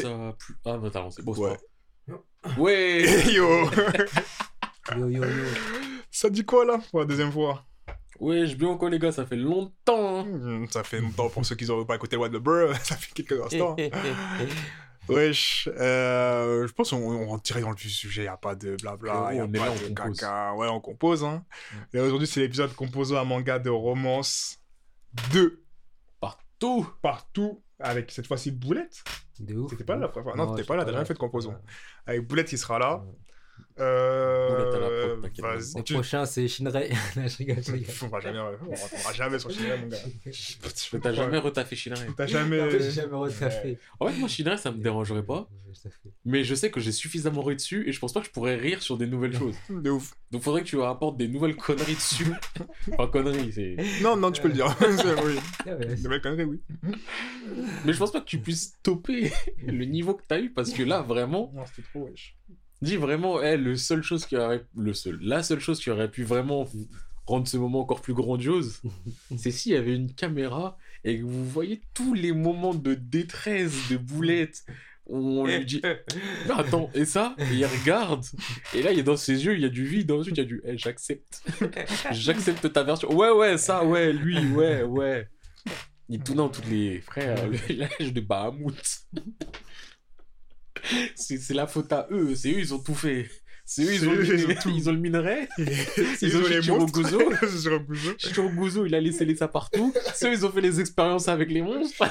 trouve Et- ça plus. Ah, bah t'as lancé. Bon, c'est Ouais. pas grave. Ouais. Yo Yo, yo, yo. Ça dit quoi là pour la deuxième fois? Ouais, je bien encore, les gars, ça fait longtemps. hein. Hmm, Ça fait longtemps pour ceux qui n'ont pas écouté What the Burr, ça fait quelques instants. Wesh, euh, je pense qu'on on rentre direct dans le sujet, il a pas de blabla, il Frérot, a on est pas là, de on compose. caca. Ouais, on compose, hein. Et aujourd'hui, c'est l'épisode composé un manga de romance 2 Partout. partout, avec cette fois-ci Boulette. De ouf. T'étais pas là la première fois Non, t'étais j'étais pas là, t'as jamais fait de composant. Avec Boulette qui sera là. La Euh, prod, vas-y, Le tu- prochain, c'est Shinrei. Non, je rigole, je rigole. On va jamais, jamais sur Chine, mon gars. Mais t'as jamais retaffé Shinrai. T'as jamais. J'ai jamais retaffé. En fait, moi, Shinrai, ça me dérangerait pas. Mais je sais que j'ai suffisamment ri dessus et je pense pas que je pourrais rire sur des nouvelles choses. De ouf. Donc faudrait que tu apportes des nouvelles conneries dessus. enfin, conneries, c'est. Non, non, tu peux le dire. Oui. Ah belles conneries, oui. Mais je pense pas que tu puisses topper le niveau que t'as eu parce que là, vraiment, Non, c'était trop wesh. Dis vraiment, eh, le seul chose qui aurait. Le seul. La seule chose qui aurait pu vraiment rendre ce moment encore plus grandiose, c'est s'il y avait une caméra et que vous voyez tous les moments de détresse de boulette. où On lui dit attends, et ça? Et il regarde, et là, il a dans ses yeux, il y a du vide, ensuite, il y a du Eh, j'accepte. j'accepte ta version. Ouais, ouais, ça, ouais, lui, ouais, ouais. Il tout dans toutes les frères, le village de Bahamut. C'est c'est la faute à eux, c'est eux, ils ont tout fait. C'est eux, ils ont, eux, le- ils ont tout. ils ont le minerai. Ils ont les. Shichiro Gozo. Shichiro Gozo, il a laissé les ça partout. C'est eux, ils ont fait les expériences avec les monstres.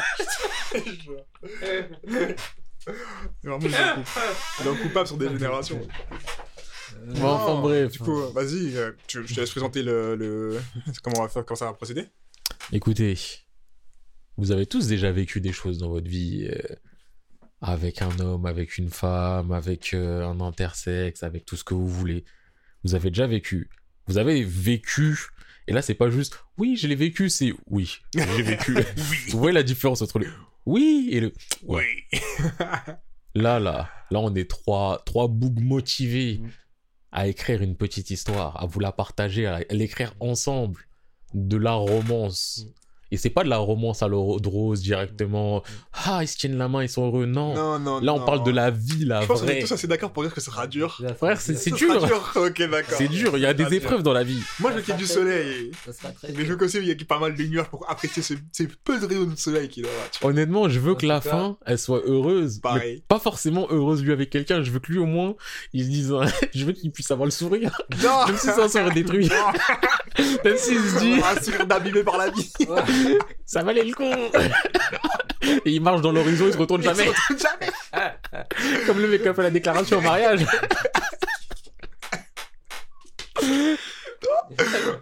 Vraiment, ils sont coupables. Ils sur des générations. Bon, enfin, bref. Du coup, vas-y, euh, tu- je te laisse présenter le, le... Comment on va faire, comment ça va procéder Écoutez, vous avez tous déjà vécu des choses dans votre vie euh, avec un homme, avec une femme, avec euh, un intersexe, avec tout ce que vous voulez. Vous avez déjà vécu. Vous avez vécu. Et là, c'est pas juste oui, je l'ai vécu, c'est oui, j'ai vécu. vous voyez la différence entre le oui et le Oui. Là, là, là, on est trois, trois bougs motivés Mm. à écrire une petite histoire, à vous la partager, à l'écrire ensemble. De la romance. Mm. Et c'est pas de la romance à l'eau de rose directement. Ah, ils se tiennent la main, ils sont heureux. Non. Non, non, là, on non. parle de la vie, la Je pense qu'on est vraie. tous assez d'accord pour dire que ce sera dur. Frère, c'est c'est Ce sera dur. Ok, d'accord. C'est dur, il y a des dur. épreuves dans la vie. Moi, je kiffe du soleil. Ça sera très Mais je veux qu'aussi, il y a pas mal de nuages pour apprécier ce- ces peu de rayons de soleil qu'il aura. Honnêtement, je veux En que la cas- fin, elle soit heureuse. mais Pareil. pas forcément heureuse lui avec quelqu'un. Je veux que lui, au moins, il se dise, je veux qu'il puisse avoir le sourire. Non Même si ça serait détruit. Même s'il se dit, Un sourire d'abîmé par la vie. ça valait le coup. Et il marche dans l'horizon, il se retourne jamais. Jamais Comme le mec qui a fait la déclaration en mariage.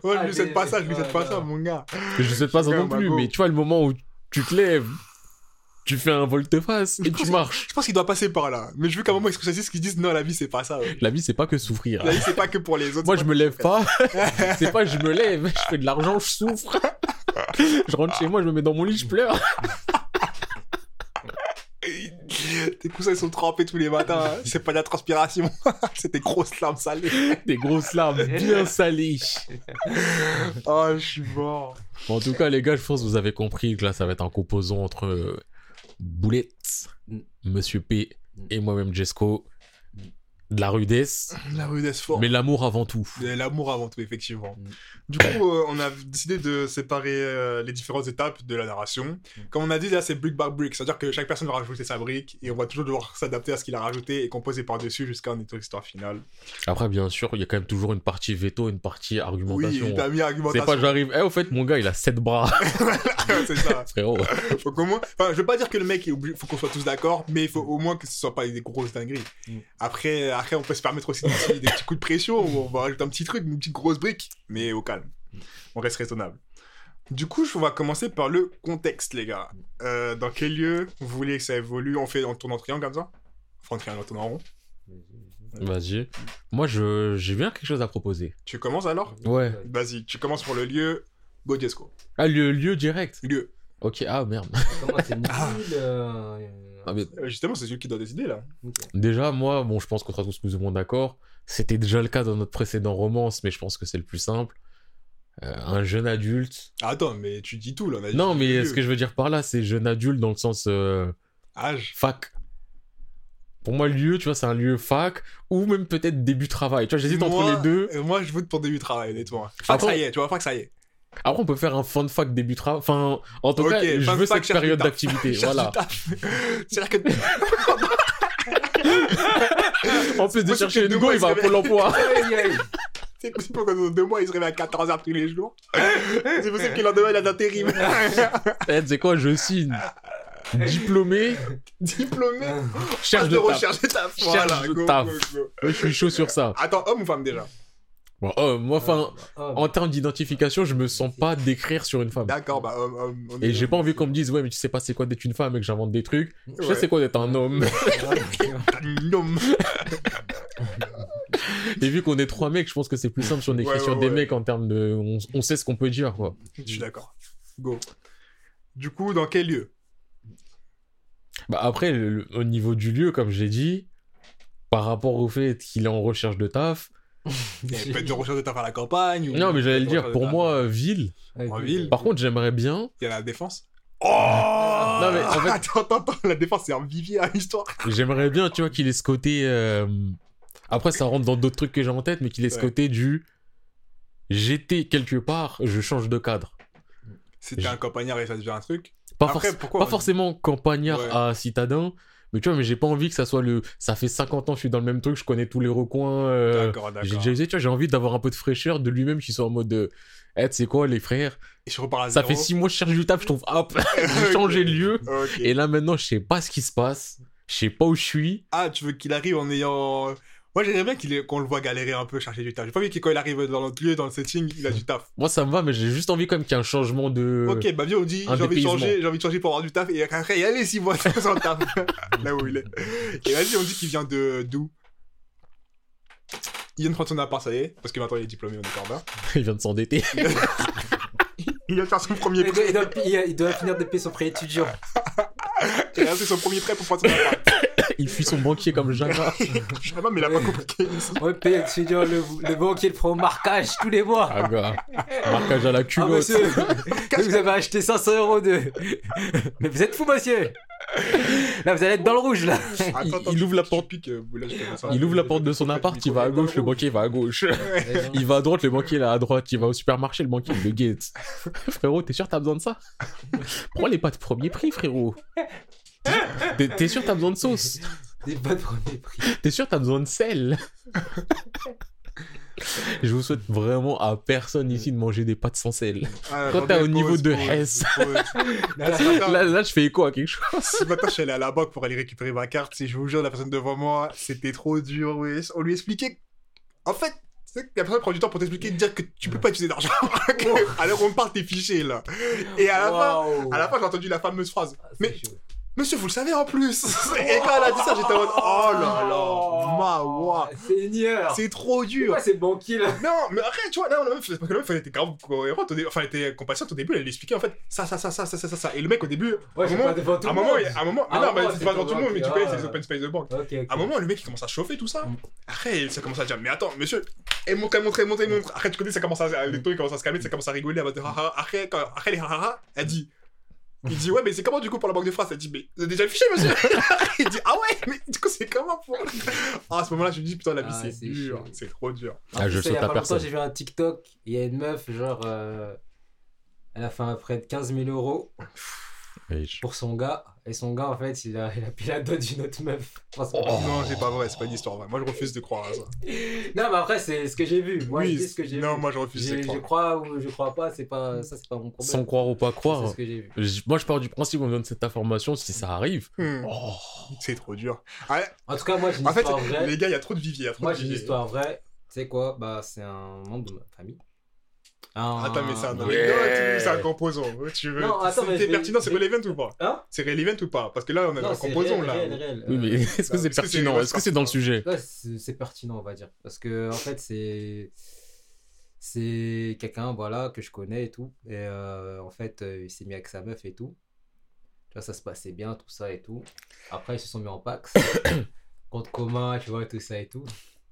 Ouais, je lui souhaite pas ça, je lui souhaite pas ça, mon gars. Je sais pas ça non plus, mais tu vois, le moment où tu te lèves, tu fais un volte-face et tu marches. Je pense qu'il doit passer par là. Mais je veux qu'à un moment, ils se choisissent qu'ils disent non, la vie, c'est pas ça. ouais. La vie, c'est pas que souffrir. La vie, c'est pas que pour les autres. Moi, je me lève pas. C'est pas je me lève, je fais de l'argent, je souffre. Je rentre chez moi, je me mets dans mon lit, je pleure. Tes coussins, ils sont trempés tous les matins. hein. C'est pas de la transpiration. c'est des grosses larmes salées. Des grosses larmes bien salées. Oh, je suis mort. Bon, en tout cas, les gars, je pense que vous avez compris que là, ça va être un composant entre Boulette, Mm. Monsieur P Mm. et moi-même, Jesco. De la rudesse, La rudesse forte. mais l'amour avant tout. L'amour avant tout, effectivement. Du coup, euh, on a décidé de séparer euh, les différentes étapes de la narration. Mm. Comme on a dit, là, c'est brick by brick. C'est-à-dire que chaque personne va rajouter sa brique et on va toujours devoir s'adapter à ce qu'il a rajouté et composer par-dessus jusqu'à une histoire finale. Après, bien sûr, il y a quand même toujours une partie veto, une partie Oui, argumentation. t'as mis c'est argumentation. pas j'arrive, eh, au fait, mon gars, il a sept bras, c'est ça. frérot. Faut qu'au moins... Enfin, je veux pas dire que le mec obligé... Faut qu'on soit tous d'accord, mais il faut au moins que ce soit pas des grosses dingueries. Mm. Après, après, on peut se permettre aussi des petits, des petits coups de pression où on va rajouter un petit truc, une petite grosse brique, mais au calme. On reste raisonnable. Du coup, on va commencer par le contexte, les gars. Euh, dans quel lieu vous voulez que ça évolue? On fait on tourne en triangle comme ça? Enfin, en triangle, on tourne en rond. Vas-y. Moi, je, j'ai bien quelque chose à proposer. Tu commences alors? Ouais. Vas-y, tu commences pour le lieu. Go Jesco. Ah, le lieu direct? Lieu. Ok, ah merde. Comment c'est nul Ah. euh, Ah, mais Euh, justement, c'est celui qui doit décider là. déjà, moi, bon, je pense qu'on sera tous plus ou moins d'accord. C'était déjà le cas dans notre précédent romance, mais je pense que c'est le plus simple. Euh, un jeune adulte. Attends, mais tu dis tout là. on a Non, mais ce que je veux dire par là, c'est jeune adulte dans le sens euh, Âge. fac. Pour moi, lieu, tu vois, c'est un lieu fac ou même peut-être début travail. Tu vois, j'hésite entre les deux. euh, Moi, je vote pour début travail, honnêtement. Fac, ça y est, tu vois, fac, ça y est. Après, on peut faire un fun fac début travail. Enfin, en tout cas, je veux cette période d'activité. Voilà. C'est-à-dire que. En plus de chercher une go, il va à Pôle emploi. C'est possible que dans deux mois, il se réveille à 14h tous les jours. C'est possible que le lendemain, il a d'intérim. Eh, tu sais quoi, je signe. Diplômé, Diplômé. cherche de recherche de taf. Cherche Voilà, go, taf. Je suis chaud sur ça. Attends, homme ou femme déjà? Bon, oh, moi, enfin, en termes d'identification, je me sens pas d'écrire sur une femme. D'accord, bah homme, homme. homme Et j'ai pas envie qu'on me dise, ouais, mais tu sais pas c'est quoi d'être une femme et que j'invente des trucs. Je sais c'est quoi d'être un homme. Un homme. Et vu qu'on est trois mecs, je pense que c'est plus simple si on écrit Ouais, sur ouais, des ouais. mecs en termes de. On, on sait ce qu'on peut dire, quoi. Je suis d'accord. Go. Du coup, dans quel lieu? Bah après, le- le- au niveau du lieu, comme j'ai dit, par rapport au fait qu'il est en recherche de taf. Il y a peut-être de recherche de taf à la campagne. ou- Non, mais j'allais le dire, pour moi, euh, ville. En ville. Par contre, j'aimerais bien. Il y a la défense. Oh Non, mais en fait- Attends, attends, attends, la défense, c'est un vivier à l'histoire. J'aimerais bien, tu vois, qu'il ait ce côté. euh, Après, ça rentre dans d'autres trucs que j'ai en tête, mais qu'il ait ce Ouais. côté du. J'étais quelque part, je change de cadre. C'était un campagnard et ça devient un truc. Pas, Après, forc- pourquoi pas on- forcément campagnard Ouais. à citadin, mais tu vois, mais j'ai pas envie que ça soit le. Ça fait 50 ans que je suis dans le même truc, je connais tous les recoins. euh, D'accord, J'ai déjà tu vois, j'ai envie d'avoir un peu de fraîcheur de lui-même qui soit en mode de. Eh, tu sais quoi, les frères Et je repars à Ça zéro. fait 6 mois que je cherche du taf, je trouve, hop, j'ai changé de lieu. Et là, maintenant, je sais pas ce qui se passe, je sais pas où je suis. Ah, tu veux qu'il arrive en ayant. Moi, j'aimerais bien qu'il ait- qu'on le voit galérer un peu, chercher du taf. J'ai pas envie que quand il arrive dans notre lieu, dans le setting, il a du taf. Moi, ça me va, mais j'ai juste envie quand même qu'il y ait un changement de. Ok, bah viens, on dit, j'ai envie de changer, j'ai envie de changer pour avoir du taf, et après, il y a les 6 mois sans taf, là où il est. Et vas-y, on dit qu'il vient de d'où? Il vient de prendre son appart, ça y est, parce que maintenant il est diplômé, on est encore. Il vient de s'endetter. Il vient de faire son premier Il prêt, doit, il doit- il- il doit finir de payer son prêt étudiant. il a fait son premier prêt pour prendre son appart. Il fuit son banquier comme sais pas, mais il a pas compliqué ici. On paye étudiant, le, le banquier le prend au marquage tous les mois. Ah, gars. Marquage à la Ah, culotte. monsieur, vous avez acheté 500 euros de. Mais vous êtes fou, monsieur Là, vous allez être dans le rouge, là. Il- il ouvre la porte. Pique, euh, là, ça. il ouvre la porte de son appart, il va à gauche, le banquier va à gauche. Ouais, Il va à droite, le banquier est à droite. Il va au supermarché, le banquier le guette. frérot, t'es sûr t'as besoin de ça? Prends les pâtes premier prix, frérot. T'es t'es sûr t'as besoin de sauce? Des pas de premier prix. T'es sûr t'as besoin de sel? Je vous souhaite vraiment à personne ici de manger des pâtes sans sel. Ah, Quand t'es au niveau pause, de pause. Là, Là, là, je fais écho à quelque chose. Ce matin, je suis allé à la banque pour aller récupérer ma carte. Et je vous jure, la personne devant moi, c'était trop dur. ouais. On lui expliquait. En fait, la personne prend du temps pour t'expliquer, dire que tu peux pas utiliser d'argent. Alors on parle tes fichiers là. Et à la fin, à la fin, j'ai entendu la fameuse phrase. Ah, Mais chaud. Monsieur, vous le savez en plus. Et quand elle a dit ça, j'étais en mode oh là là, ma wa. Seigneur C'est trop dur. Pourquoi c'est banquier, là? Non, mais après, tu vois, là, la meuf, parce que la meuf, elle était grave cohérente, enfin, elle était compatiente au début, elle lui expliquait en fait ça, ça, ça, ça, ça, ça, ça. Et le mec, au début, Ouais, à un moment, devant tout à un moment, à un moment, mais À un non, mais c'est pas devant tout le monde, mais tu connais, ah. c'est les open space de banque. À un moment, le mec, il commence à chauffer tout ça. Mm. Après, ça commence à dire, mais attends, monsieur, et montre, elle montre, montre, elle montre. Après, tu connais, ça commence à, les taux, ils commencent à se calmer, ça commence à rigoler, dire, ah, ah. après, après les haha, elle dit, il dit, ouais, mais c'est comment du coup pour la banque de France? Elle dit, mais vous avez déjà le fichier, monsieur? Il dit, ah ouais, mais du coup, c'est comment pour. Ah, à ce moment-là, je me dis, putain, la vie, Ah, c'est c'est dur, chaud. c'est trop dur. Ah, je sais, il y saute a à pas longtemps, personne. J'ai vu un TikTok, il y a une meuf, genre, euh, elle a fait un prêt de 15 000 euros Pour son gars, et son gars, en fait, il a, il a pris la dot d'une autre meuf. Oh. Non, c'est pas vrai, c'est pas une histoire vraie. Moi, je refuse de croire à ça. Non, mais après, c'est ce que j'ai vu. Moi, je dis ce que j'ai non, vu. moi, je refuse de J'ai- Je croire. crois ou je crois pas, c'est pas, ça, c'est pas mon problème. Sans croire ou pas C'est croire. ce que j'ai vu. Moi, je pars du principe qu'on me donne cette information si ça arrive. Hmm, Oh. C'est trop dur. Ah, En tout cas, moi, j'ai une en fait, histoire vraie. les gars, il y a trop de viviers. Moi, j'ai une histoire vraie. Tu sais quoi? Bah, c'est un membre de ma famille. Un- Attends, mais c'est un Ouais. c'est un composant Tu veux. Vais- pertinent, c'est relevant ou pas Hein C'est relevant ou pas Parce que là, on a Non, un composant réel, là. réel, réel. Oui, mais est-ce que c'est pertinent Est-ce que c'est dans le sujet c'est pertinent, on va dire. Parce que, en fait, c'est. C'est quelqu'un, voilà, que je connais et tout. Et euh, en fait, euh, il s'est mis avec sa meuf et tout. Tu vois, ça se passait bien, tout ça et tout. Après, ils se sont mis en pax. compte commun, tu vois, tout ça et tout.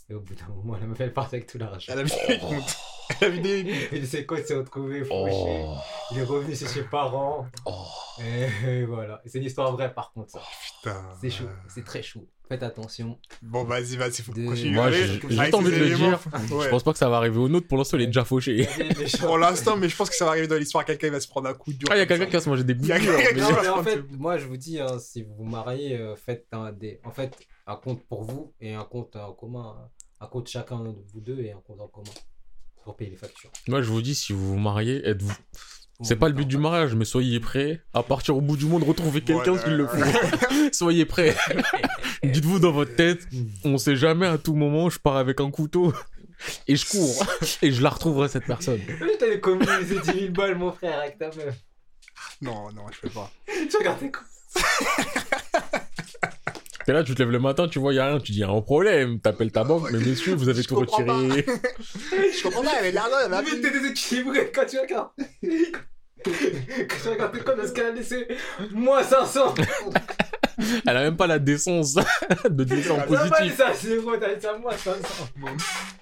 Et au bout d'un moment, la meuf, elle part avec tout l'argent. Elle a vidé les comptes. Elle a vidé les comptes. Et ses comptes s'est retrouvé fauché. Oh. Il est revenu chez ses parents. Oh. Et, voilà. C'est une histoire vraie, par contre, ça. Putain. C'est chaud, c'est très chaud. Faites attention. Bon, vas-y, vas-y, faut De- continuer. Moi, j'ai- avec envie de le dire. Ouais. Je pense pas que ça va arriver au nôtre. Pour l'instant, il est déjà fauché. Pour l'instant, mais je pense que ça va arriver dans l'histoire. Quelqu'un il va se prendre un coup dur. Ah, il y a quelqu'un qui va se manger des Il qui mais- en fait, moi je vous dis, hein, si vous vous mariez, euh, faites un des, en fait, un compte pour vous et un compte en commun, un compte chacun de vous deux et un compte en commun pour payer les factures. Moi, je vous dis, si vous vous mariez, êtes-vous. C'est pas le but du mariage, mais soyez prêts à partir au bout du monde, retrouver quelqu'un Voilà. qui le faut. soyez prêts. Dites-vous dans votre tête, on sait jamais à tout moment, je pars avec un couteau et je cours et je la retrouverai cette personne. T'avais commis ces 10 000 balles, mon frère, avec ta meuf. Non, non, je fais pas. Tu regardes tes Et là, tu te lèves le matin, tu vois, il y a rien, tu dis, il y a un problème, t'appelles ta banque, mais monsieur, vous avez Je tout retiré. Je comprends pas, mais l'argent, il y en a Mais t'es déséquilibré quand tu regardes. quand tu regardes tes comptes, est-ce qu'elle a laissé moins 500 Elle a même pas la décence de dire en dit positif. ça à zéro, t'as dit ça à moins 500.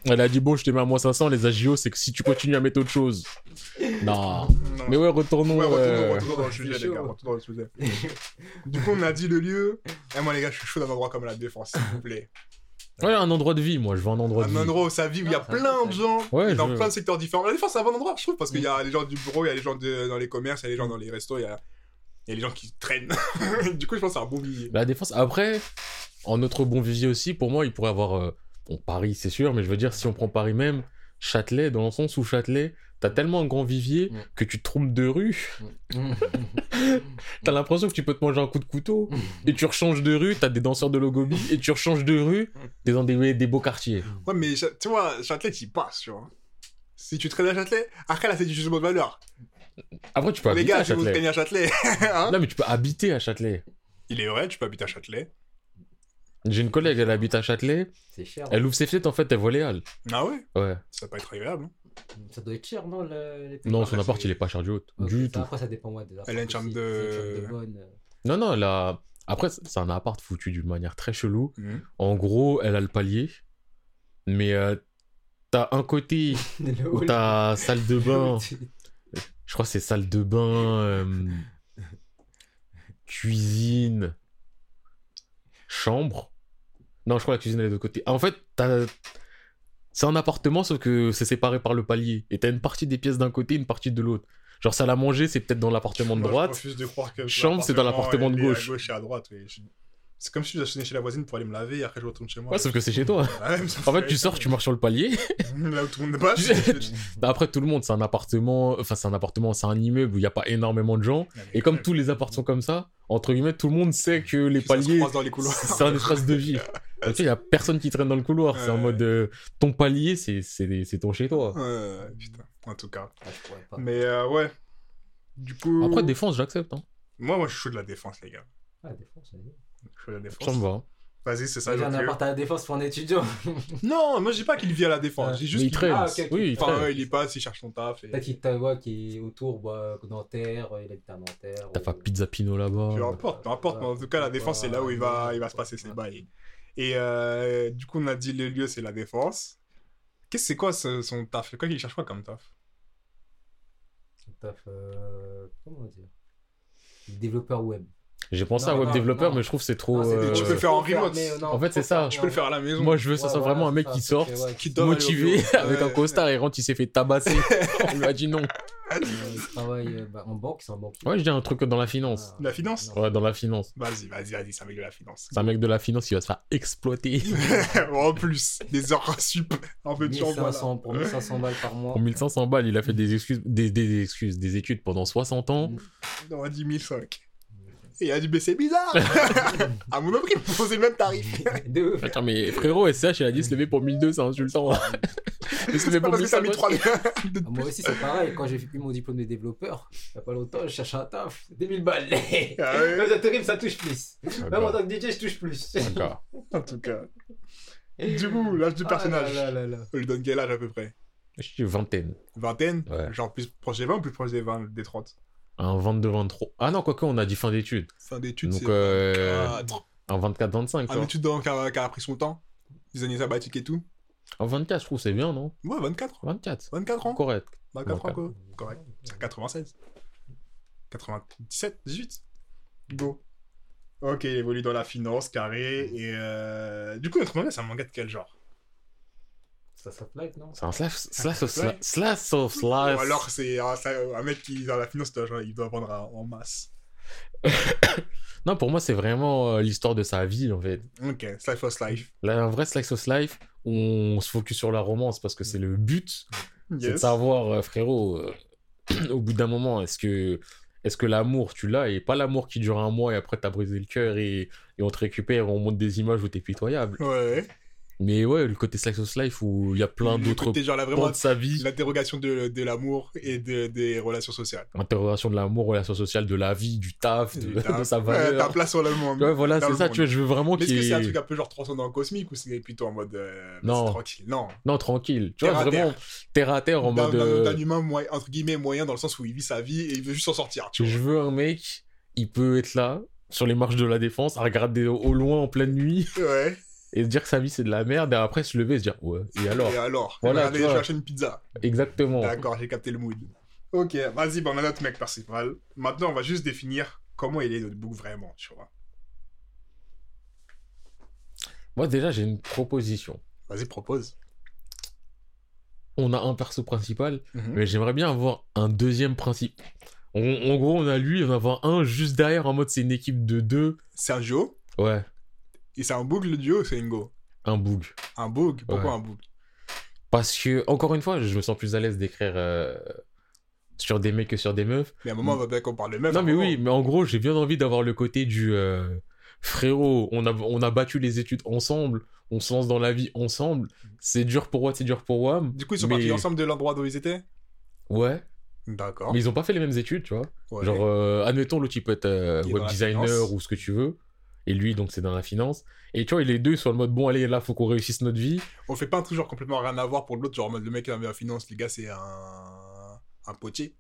Elle a dit, bon, je te mets à moins 500, les agios, c'est que si tu continues à mettre autre chose. Non. Non. Mais ouais, retournons. Ouais, retournons, euh, retournons dans le sujet, les gars. Retournons dans le sujet. Du coup, on a dit le lieu. Et moi, les gars, je suis chaud d'un endroit comme la défense, s'il vous plaît. Ouais, un endroit de vie, moi, je veux un endroit de Un vie. endroit où ça vit, où il y a Ah, plein de gens, Ouais, dans je- plein de secteurs différents. La défense, c'est un bon endroit, je trouve, parce qu'il y a les gens du bureau, il y a les gens de- dans les commerces, il y a les gens dans les restos, il y a, il y a les gens qui traînent. du coup, je pense que c'est un bon billet. La défense. Après, en notre bon vivier aussi, pour moi, il pourrait avoir. euh, Bon, Paris, c'est sûr, mais je veux dire, si on prend Paris même, Châtelet, dans le sens où Châtelet, t'as tellement un grand vivier Mm. que tu te trompes de rue. T'as l'impression que tu peux te manger un coup de couteau. Et tu rechanges de rue, t'as des danseurs de Logobi, et tu rechanges de rue, t'es dans des, des beaux quartiers. Ouais, mais tu vois, Châtelet, tu y passes, tu vois. Si tu traînes à Châtelet, après, là, c'est du jugement de valeur. Après, tu peux les habiter gars, à si vous Châtelet. à Châtelet, hein, Non, mais tu peux habiter à Châtelet. il est vrai, tu peux habiter à Châtelet. J'ai une collègue, elle habite à Châtelet. C'est cher. Elle ouvre ses fenêtres, en fait, elle voit les halles. Ah ouais? Ouais. Ça va pas être agréable. hein. Ça doit être cher, non le, les Non, son appart, il est pas cher du tout. Ok, Du ça, tout. Après, ça dépend ouais, des Elle a une chambre aussi. de- C'est une chambre de bonne. euh. Non, non, elle a... Après, c'est un appart foutu d'une manière très chelou. Mhm. En gros, elle a le palier. Mais euh, t'as un côté Le où hall. t'as salle de bain. Je crois que c'est salle de bain, euh, cuisine, chambre. Non, je crois que la cuisine elle est de côté. En fait, c'est un appartement, sauf que c'est séparé par le palier. Et t'as une partie des pièces d'un côté, une partie de l'autre. Genre, salle à manger, c'est peut-être dans l'appartement de Moi, droite. Je refuse de croire que Chambre, c'est dans l'appartement de gauche. À gauche et à droite, oui. Je- C'est comme si je sonnais chez la voisine pour aller me laver et après je retourne chez moi. Ouais, sauf que c'est chez toi. Ah, En fait, tu sors, tu marches sur le palier. Là où tout le monde passe. Bah, Après, tout le monde, c'est un appartement. Enfin, c'est un appartement, c'est un immeuble où il n'y a pas énormément de gens. Et comme tous les appartements sont comme ça, entre guillemets, tout le monde sait que les paliers, croise dans les couloirs. c'est un espace de vie. Donc, il n'y a personne qui traîne dans le couloir. C'est en mode, euh, ton palier, c'est c'est- c'est ton chez toi. Ouais, putain, en tout cas. Ah. Mais euh, ouais. Du coup. Après, défense, j'accepte. Hein. Moi, moi, je suis chaud de la défense, les gars. Ah, défense, vas-y. Je suis de la défense. Ça me va. Vas-y, c'est ça. J'ai un Jean-Pierre. appart à la défense pour un étudiant. Non, moi, je dis pas qu'il vit à la défense. Ah. J'ai juste il traîne. Ah, ok, ok. Oui, il Enfin, traîne. il y passe, il cherche son taf. Et... Peut-être qu'il t'envoie qui est autour, bah, Nanterre, il habite à Nanterre. T'as ou- pas Pizza Pino là-bas. Peu importe, peu importe, mais en tout cas, la défense, c'est là où il va, il va se passer ses bails. Et euh, du coup, on a dit le lieu, c'est la défense. Qu'est-ce c'est quoi ce- son taf? Quoi qu'il cherche quoi comme taf? Taf, euh, comment dire? Développeur web. J'ai pensé Non, à web non, développeur, mais je trouve que c'est trop. Non, euh, Tu peux le faire en remote. euh, En fait, c'est ça. Je peux le faire à la maison. Moi, je veux, ça Ouais, soit voilà, vraiment un mec ça, qui sort, que, ouais, Qui donne motivé, Ouais. avec un costard, et rentre, il s'est fait tabasser. On lui a dit non. euh, il travaille euh, bah, en banque, c'est un banquier. Ouais, je dis un truc dans la finance. Ah, La finance non. Ouais, dans la finance. Vas-y, vas-y, vas-y, c'est un mec de la finance. C'est un mec de la finance qui va se faire exploiter. en plus, des heures sup. En fait, tu envoies là. 1500 pour 1500 balles par mois. Pour 1500 balles, il a fait des excuses, des, des excuses, des études pendant 60 ans. On a dit 1005. Et il a dit, mais c'est bizarre À mon prix, vous posez le même tarif. De ouf. Attends, mais frérot, SCH, il a dit se lever pour 1200, c'est insultant. Il se lever pour parce que t'as mis 1500. 3 Ah, Moi aussi, c'est pareil. Quand j'ai eu mon diplôme de développeur, il n'y a pas longtemps, je cherchais un taf. C'était 1000 balles. Ah Même ça terrible, ça touche plus. Même en tant que DJ, je touche plus. D'accord. En tout cas. Du coup, l'âge du Ah personnage. là là là là. On lui donne quel âge à peu près Je dis vingtaine. Vingtaine? Ouais. Genre plus proche des 20 ou plus proche des 20, des 30 Un 22-23. Ah non, quoique, on a dit fin d'études. Fin d'études, Donc, c'est euh, 24. Un 24-25, Un étudiant qui a, qui a pris son temps, des années sabbatiques et tout. Un 24, je trouve, c'est bien, non? Ouais, 24. 24. 24 ans Correct. 24 ans, quoi. Correct. C'est 96. 97, 18. Go. Ok, il évolue dans la finance, carré. Et euh... du coup, notre manga, c'est un manga de quel genre? Ça s'appelle non? C'est un slash, slash, of slash- slash, slash of Ou slash. alors, c'est un, c'est un mec qui est dans la finance, genre, il doit vendre en masse. Non, pour moi, c'est vraiment euh, l'histoire de sa vie, en fait. Ok, Slice of Life. Là, un vrai slice of life où on se focus sur la romance parce que c'est le but. C'est de Yes. savoir, euh, frérot, euh, au bout d'un moment, est-ce que, est-ce que l'amour, tu l'as et pas l'amour qui dure un mois et après t'as brisé le cœur et, et on te récupère, on monte des images où t'es pitoyable. Ouais. Mais ouais, le côté slice of life où il y a plein Le d'autres pans de sa vie. l'interrogation de, de l'amour et de, des relations sociales. Interrogation de l'amour, relation sociale, de la vie, du taf, de, t'as- de sa Ouais, ta valeur. place sur le monde. Ouais, voilà, c'est ça, monde. tu vois, je veux vraiment Mais est-ce qu'il que c'est un truc un peu genre transcendant cosmique ou c'est plutôt en mode euh, Non. tranquille? Non. Non, tranquille. Tu Terre vois, vraiment terre à terre en mode. d'un- euh, humain moyen, entre guillemets moyen dans le sens où il vit sa vie et il veut juste s'en sortir. Tu Je vois. veux un mec, il peut être là, sur les marches de la défense, à regarder au loin en pleine nuit Ouais. Et se dire que sa vie c'est de la merde et après se lever et se dire ouais, et alors? Et alors? Voilà, je vais acheter une pizza. Exactement. D'accord, j'ai capté le mood. Ok, vas-y, bon, on a notre mec principal. Maintenant, on va juste définir comment il est notre book vraiment, tu vois. Moi déjà j'ai une proposition. Vas-y, propose. On a un perso principal, Mhm. mais j'aimerais bien avoir un deuxième principe. En, en gros, on a lui, on va avoir un juste derrière en mode c'est une équipe de deux. Duo Ouais, Et c'est un book le duo c'est une go un boog. Un book Pourquoi Ouais. un book Parce que, encore une fois, je me sens plus à l'aise d'écrire euh, sur des mecs que sur des meufs. Mais à un moment, on va bien qu'on parle de meuf. Non, mais moment. oui, mais en gros, j'ai bien envie d'avoir le côté du euh, frérot, on a, on a battu les études ensemble, on se lance dans la vie ensemble. C'est dur pour Watt, c'est dur pour Wam. Du coup, ils sont mais- partis ensemble de l'endroit où ils étaient? Ouais, D'accord. mais ils ont pas fait les mêmes études, tu vois. Ouais. Genre, euh, admettons, l'autre, il peut être euh, web designer ou ce que tu veux. Et lui, donc, c'est dans la finance. Et tu vois, les deux ils sont en mode, bon, allez, là, faut qu'on réussisse notre vie. On fait pas un truc genre complètement rien à voir pour l'autre, genre en mode le mec qui avait la finance, les gars, c'est un. un potier.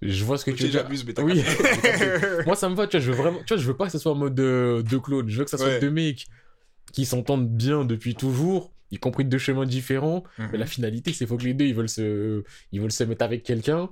Je vois ce que tu veux dire. j'abuse, mais Oui. Moi, ça me va, tu vois, je veux vraiment, tu vois, je veux pas que ça soit en mode de, de clone. Je veux que ça soit Ouais. deux mecs qui s'entendent bien depuis toujours, y compris deux chemins différents. Mhm. Mais la finalité, c'est faut que les deux, ils veulent se, ils veulent se mettre avec quelqu'un.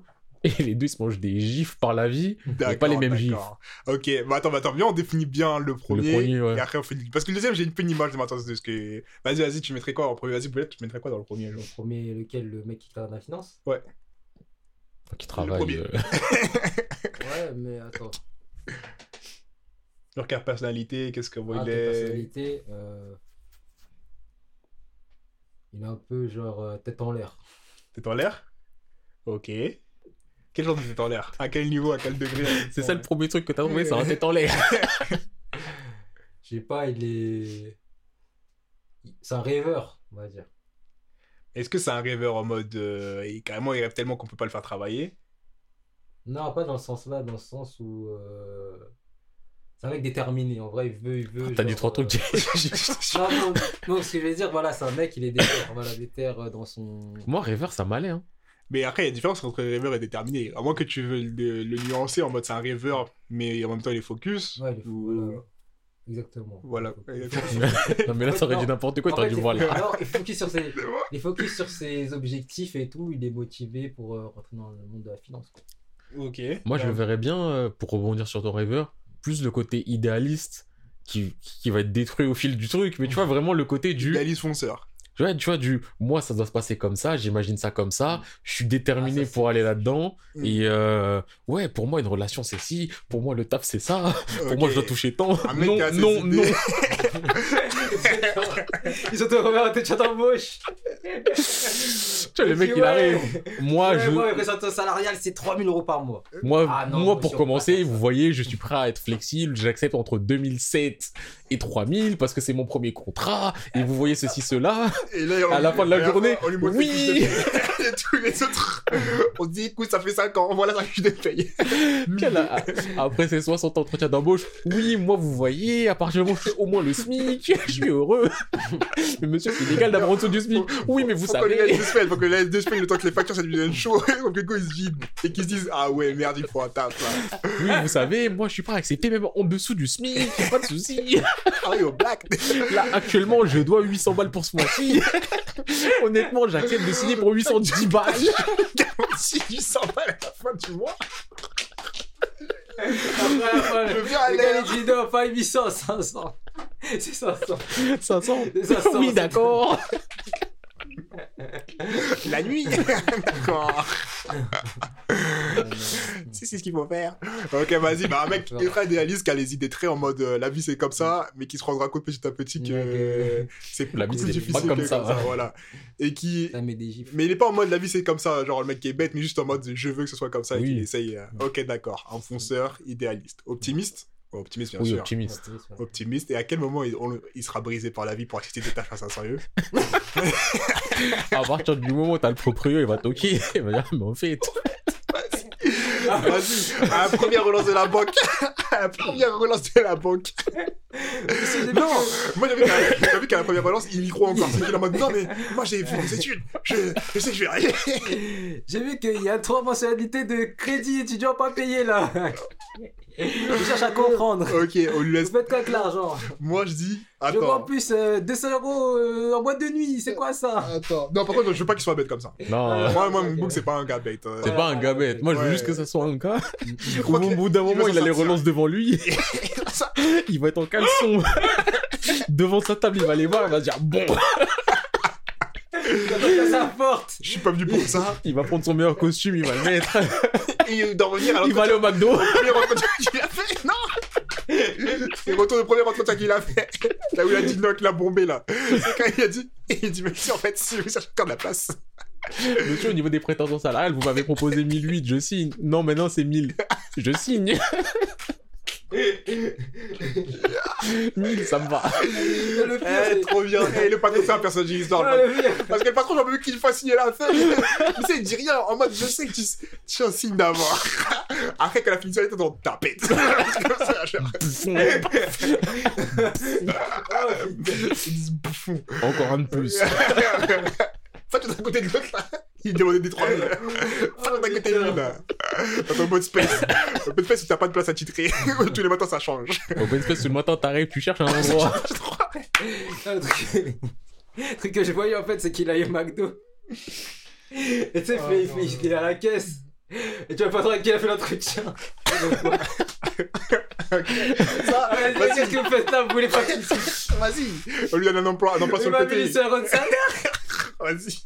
Et les deux, ils se mangent des gifs par la vie. Pas les mêmes d'accord. Ok, bah attends, bah attends, viens, on définit bien le premier. premier, ouais. Et après, on fait. Parce que le deuxième, j'ai une peu une image de ma de ce que. Vas-y, vas-y, tu mettrais quoi en premier? Vas-y, peut-être, tu mettrais quoi dans le premier genre Le premier, lequel? Le mec qui travaille dans la finance? Faut qu'ils travaillent. premier. euh, Ouais, mais attends. Genre, quelle personnalité, qu'est-ce que Ah, il quelle est. personnalité euh, Il est un peu genre euh, tête en l'air. T'es en l'air? Ok. Quel genre de tête en l'air? À quel niveau À quel degré C'est ça le? premier truc que t'as trouvé, c'est un tête en l'air. Je sais pas, il est. C'est un rêveur, on va dire. Est-ce que c'est un rêveur en mode. euh, carrément, il rêve tellement qu'on peut pas le faire travailler? Non, pas dans le sens là, dans le sens où. euh, C'est un mec déterminé, en vrai, il veut. Il veut T'as dit trois trucs. euh, Non, non, non, ce que je veux dire, voilà, c'est un mec, il est déter, voilà, déter euh, dans son. Moi, rêveur, ça m'allait. Hein. Mais après, il y a une différence entre rêveur et déterminé. À moins que tu veux le, le nuancer en mode c'est un rêveur, mais en même temps il est focus. Ouais, il est ou- voilà. Exactement. Voilà. non, mais là, t'aurais dit n'importe quoi, t'aurais dû il- voilà. Alors, il focus sur ses, il focus sur ses objectifs et tout. Il est motivé pour euh, rentrer dans le monde de la finance. quoi. ok. Moi, je le verrais bien, euh, pour rebondir sur ton rêveur, plus le côté idéaliste qui, qui va être détruit au fil du truc. Mais tu vois, vraiment le côté du. Alice fonceur. Tu vois, tu vois, du. Moi, ça doit se passer comme ça, j'imagine ça comme ça, je suis déterminé Ah, ça, pour aller là-dedans. Mm. Et euh, ouais, pour moi, une relation, c'est ci. Pour moi, le taf, c'est ça. Pour moi, je dois toucher tant. Mec non, non, non. Ils ont te remis un tête d'embauche. Tu vois, le mec, il arrive. Moi, Ouais, je. Moi, mes prétentions salariales, c'est 3000 euros par mois. Moi, Ah non, moi pour commencer, vous voyez, je suis prêt à être flexible. J'accepte entre 2007 et 3000 parce que c'est mon premier contrat. Et vous voyez ceci, cela. Et là, on- À la fin de la journée, on lui montre oui. Et tous les autres, on se dit, écoute, ça fait 5 ans, voilà sa fiche de paye. Après ces 60 entretiens d'embauche, oui, moi, vous voyez, à partir du moment où je suis au moins le SMIC, je suis heureux. Mais monsieur, c'est illégal d'avoir en dessous du SMIC. Oui, mais vous faut lui savez. semaines, faut lui laisse deux semaines le temps que les factures ça devienne chaud, faut que le gars il se vide et qu'ils se disent ah ouais merde il faut un taf là. Oui, vous savez, moi, je suis prêt à accepter même en dessous du SMIC, pas de souci. Ah oui au black. Là, actuellement, je dois 800 balles pour ce mois-ci. Honnêtement, j'accepte de signer pour 810 balles. si 800 balles à la fin du mois. Après, après, Je viens à le gars, il dit non, pas 800, 500. C'est 500. 500 C'est 500. Oui, d'accord. La nuit D'accord. si, c'est ce qu'il faut faire. Ok, vas-y, bah un mec ultra idéaliste qui a les idées très en mode euh, la vie c'est comme ça, mais qui se rendra compte petit à petit que c'est La vie, beaucoup plus difficile comme que ça. voilà. Et qui. Ça met des gifles. Mais il est pas en mode la vie c'est comme ça, genre le mec qui est bête, mais juste en mode je veux que ce soit comme ça et qu'il essaye. euh, Ok, d'accord. Un fonceur, idéaliste. Optimiste? Optimiste, bien Oui, sûr. optimiste. Optimiste. Et à quel moment il, on- il sera brisé par la vie pour accepter des tâches à 500 euros À partir du moment où t'as le proprio, il va toquer. Il va dire, mais en fait, Vas-y, à la première relance de la banque. à la première relance de la banque. Non, moi j'ai vu qu'à j'ai vu qu'à la première relance, il y croit encore. C'est qu'il est en mode non, mais moi j'ai fait des études, je, je sais que je vais arriver. J'ai vu qu'il y a trois mensualités de crédit étudiant pas payé là. Je cherche à comprendre. Ok, on lui laisse. Vous faites quoi avec l'argent? Moi je dis, Je vois en attends. plus euh, 200 euros euh, en boîte de nuit, c'est quoi ça? Attends. Non, par contre, je veux pas qu'il soit bête comme ça. non. Moi, moi, mon book, c'est pas un gars bête. euh. C'est pas un gars bête. Moi, je veux Ouais. juste que ça soit un gars. Au bout d'un moment, il a les relances devant lui. Ça- Il va être en devant sa table, il va les voir. Il va se dire, bon. Il a sa porte. Je suis pas venu pour ça. Il va prendre son meilleur costume, il va le mettre. Et d'en revenir à Il va aller au McDo. premier entretien qu'il a fait. Non C'est le retour du premier entretien qu'il a fait. Là où il a dit non, qu'il a bombé là. C'est quand il a dit. Et il dit, mais si en fait, si vous cherchez encore de la place. Monsieur, au niveau des prétentions salariales, vous m'avez proposé 1008, je signe. Non, maintenant c'est 1000. Je signe. 1000, ça me va. Le pire, Eh, trop bien. Eh, le patron, c'est un personnage de l'histoire. Ah. Parce que le patron, j'en veux qu'il fasse signer la feuille. Tu sais, il dit rien. En mode, je sais que tu, tu es un signe d'avant. Après, quand la finition est dans ta pète. Comme ça, genre, putain. Ils disent bouffon. Encore un de plus. Fais tout à côté de l'autre, là. Il demandait des 3000. Fais tout à côté de lui, là. Dans ton mode space. Open space, où t'as pas de place à titrer. Tous les matins, ça change. Open space, le matin, t'arrives, tu cherches un endroit. Ah, Le truc... le truc que je voyais en fait, c'est qu'il a eu au McDo. Et tu sais, il, non, fait- il est à la caisse. Et tu vois pas trop avec qui il a fait l'entretien. Ça, Ah, Qu'est-ce vas-y, que vous faites là? Vous voulez pas qu'il se vas-y. On lui donne un emploi, un emploi sur Il le m'a mis côté. sur un de salaire. Vas-y.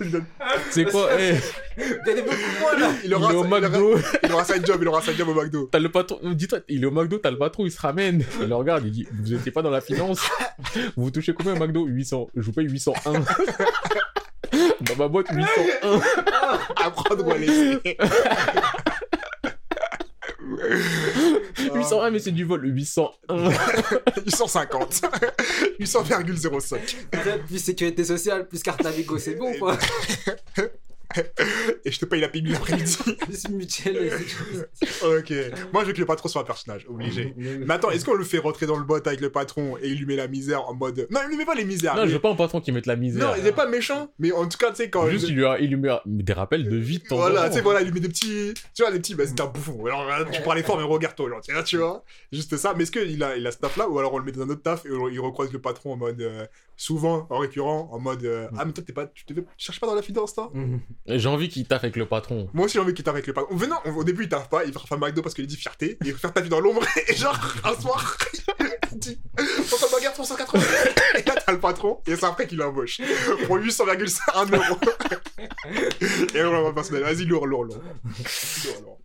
C'est quoi, eh? Il il aura, est au il aura- McDo. il aura sa job, il aura sa job au McDo. T'as le patron, dis-toi, il est au McDo, t'as le patron, il se ramène. Il le regarde, il dit, vous étiez pas dans la finance. Vous touchez combien au McDo? 800. Je vous paye 801. Dans ma boîte, 801. À prendre ou à laisser. 801, mais c'est du vol. 801. 850. 800,05. Plus sécurité sociale, plus carte Navigo, c'est bon quoi. Et je te paye la PIB l'après-midi. Ok. Moi, je veux que le patron soit un personnage, obligé. Mais attends, est-ce qu'on le fait rentrer dans le bot avec le patron et il lui met la misère en mode. Non, il lui met pas les misères. Non, mais- je veux pas un patron qui mette la misère. Non, il est pas méchant, mais en tout cas, tu sais, quand. Juste, il lui, a- il lui met des rappels de vie de temps Voilà, tu sais, voilà, il lui met des petits. Tu vois, des petits. Bah, c'est un bouffon. Alors, là, tu parlais fort, mais regarde-toi, genre, tu vois, tu vois. Juste ça. Mais est-ce qu'il a, il a ce taf là, ou alors on le met dans un autre taf et on- il recroise le patron en mode. euh, souvent, en récurrent, en mode. euh, ah, mais toi, t'es pas, tu, te tu cherches pas dans la finance, toi? J'ai envie qu'il taffe avec le patron. Moi aussi, j'ai envie qu'il taffe avec le patron. Venant, au début, il taffe pas, il va faire McDo parce qu'il dit fierté, il va faire ta vie dans l'ombre, et genre, un soir, il dit 100 baguettes pour 180 Et là, t'as le patron, et c'est après qu'il l'embauche. Pour 800,1 euros. et on va personnel. Vas-y, lourd, lourd, lourd. Lourd, lourd.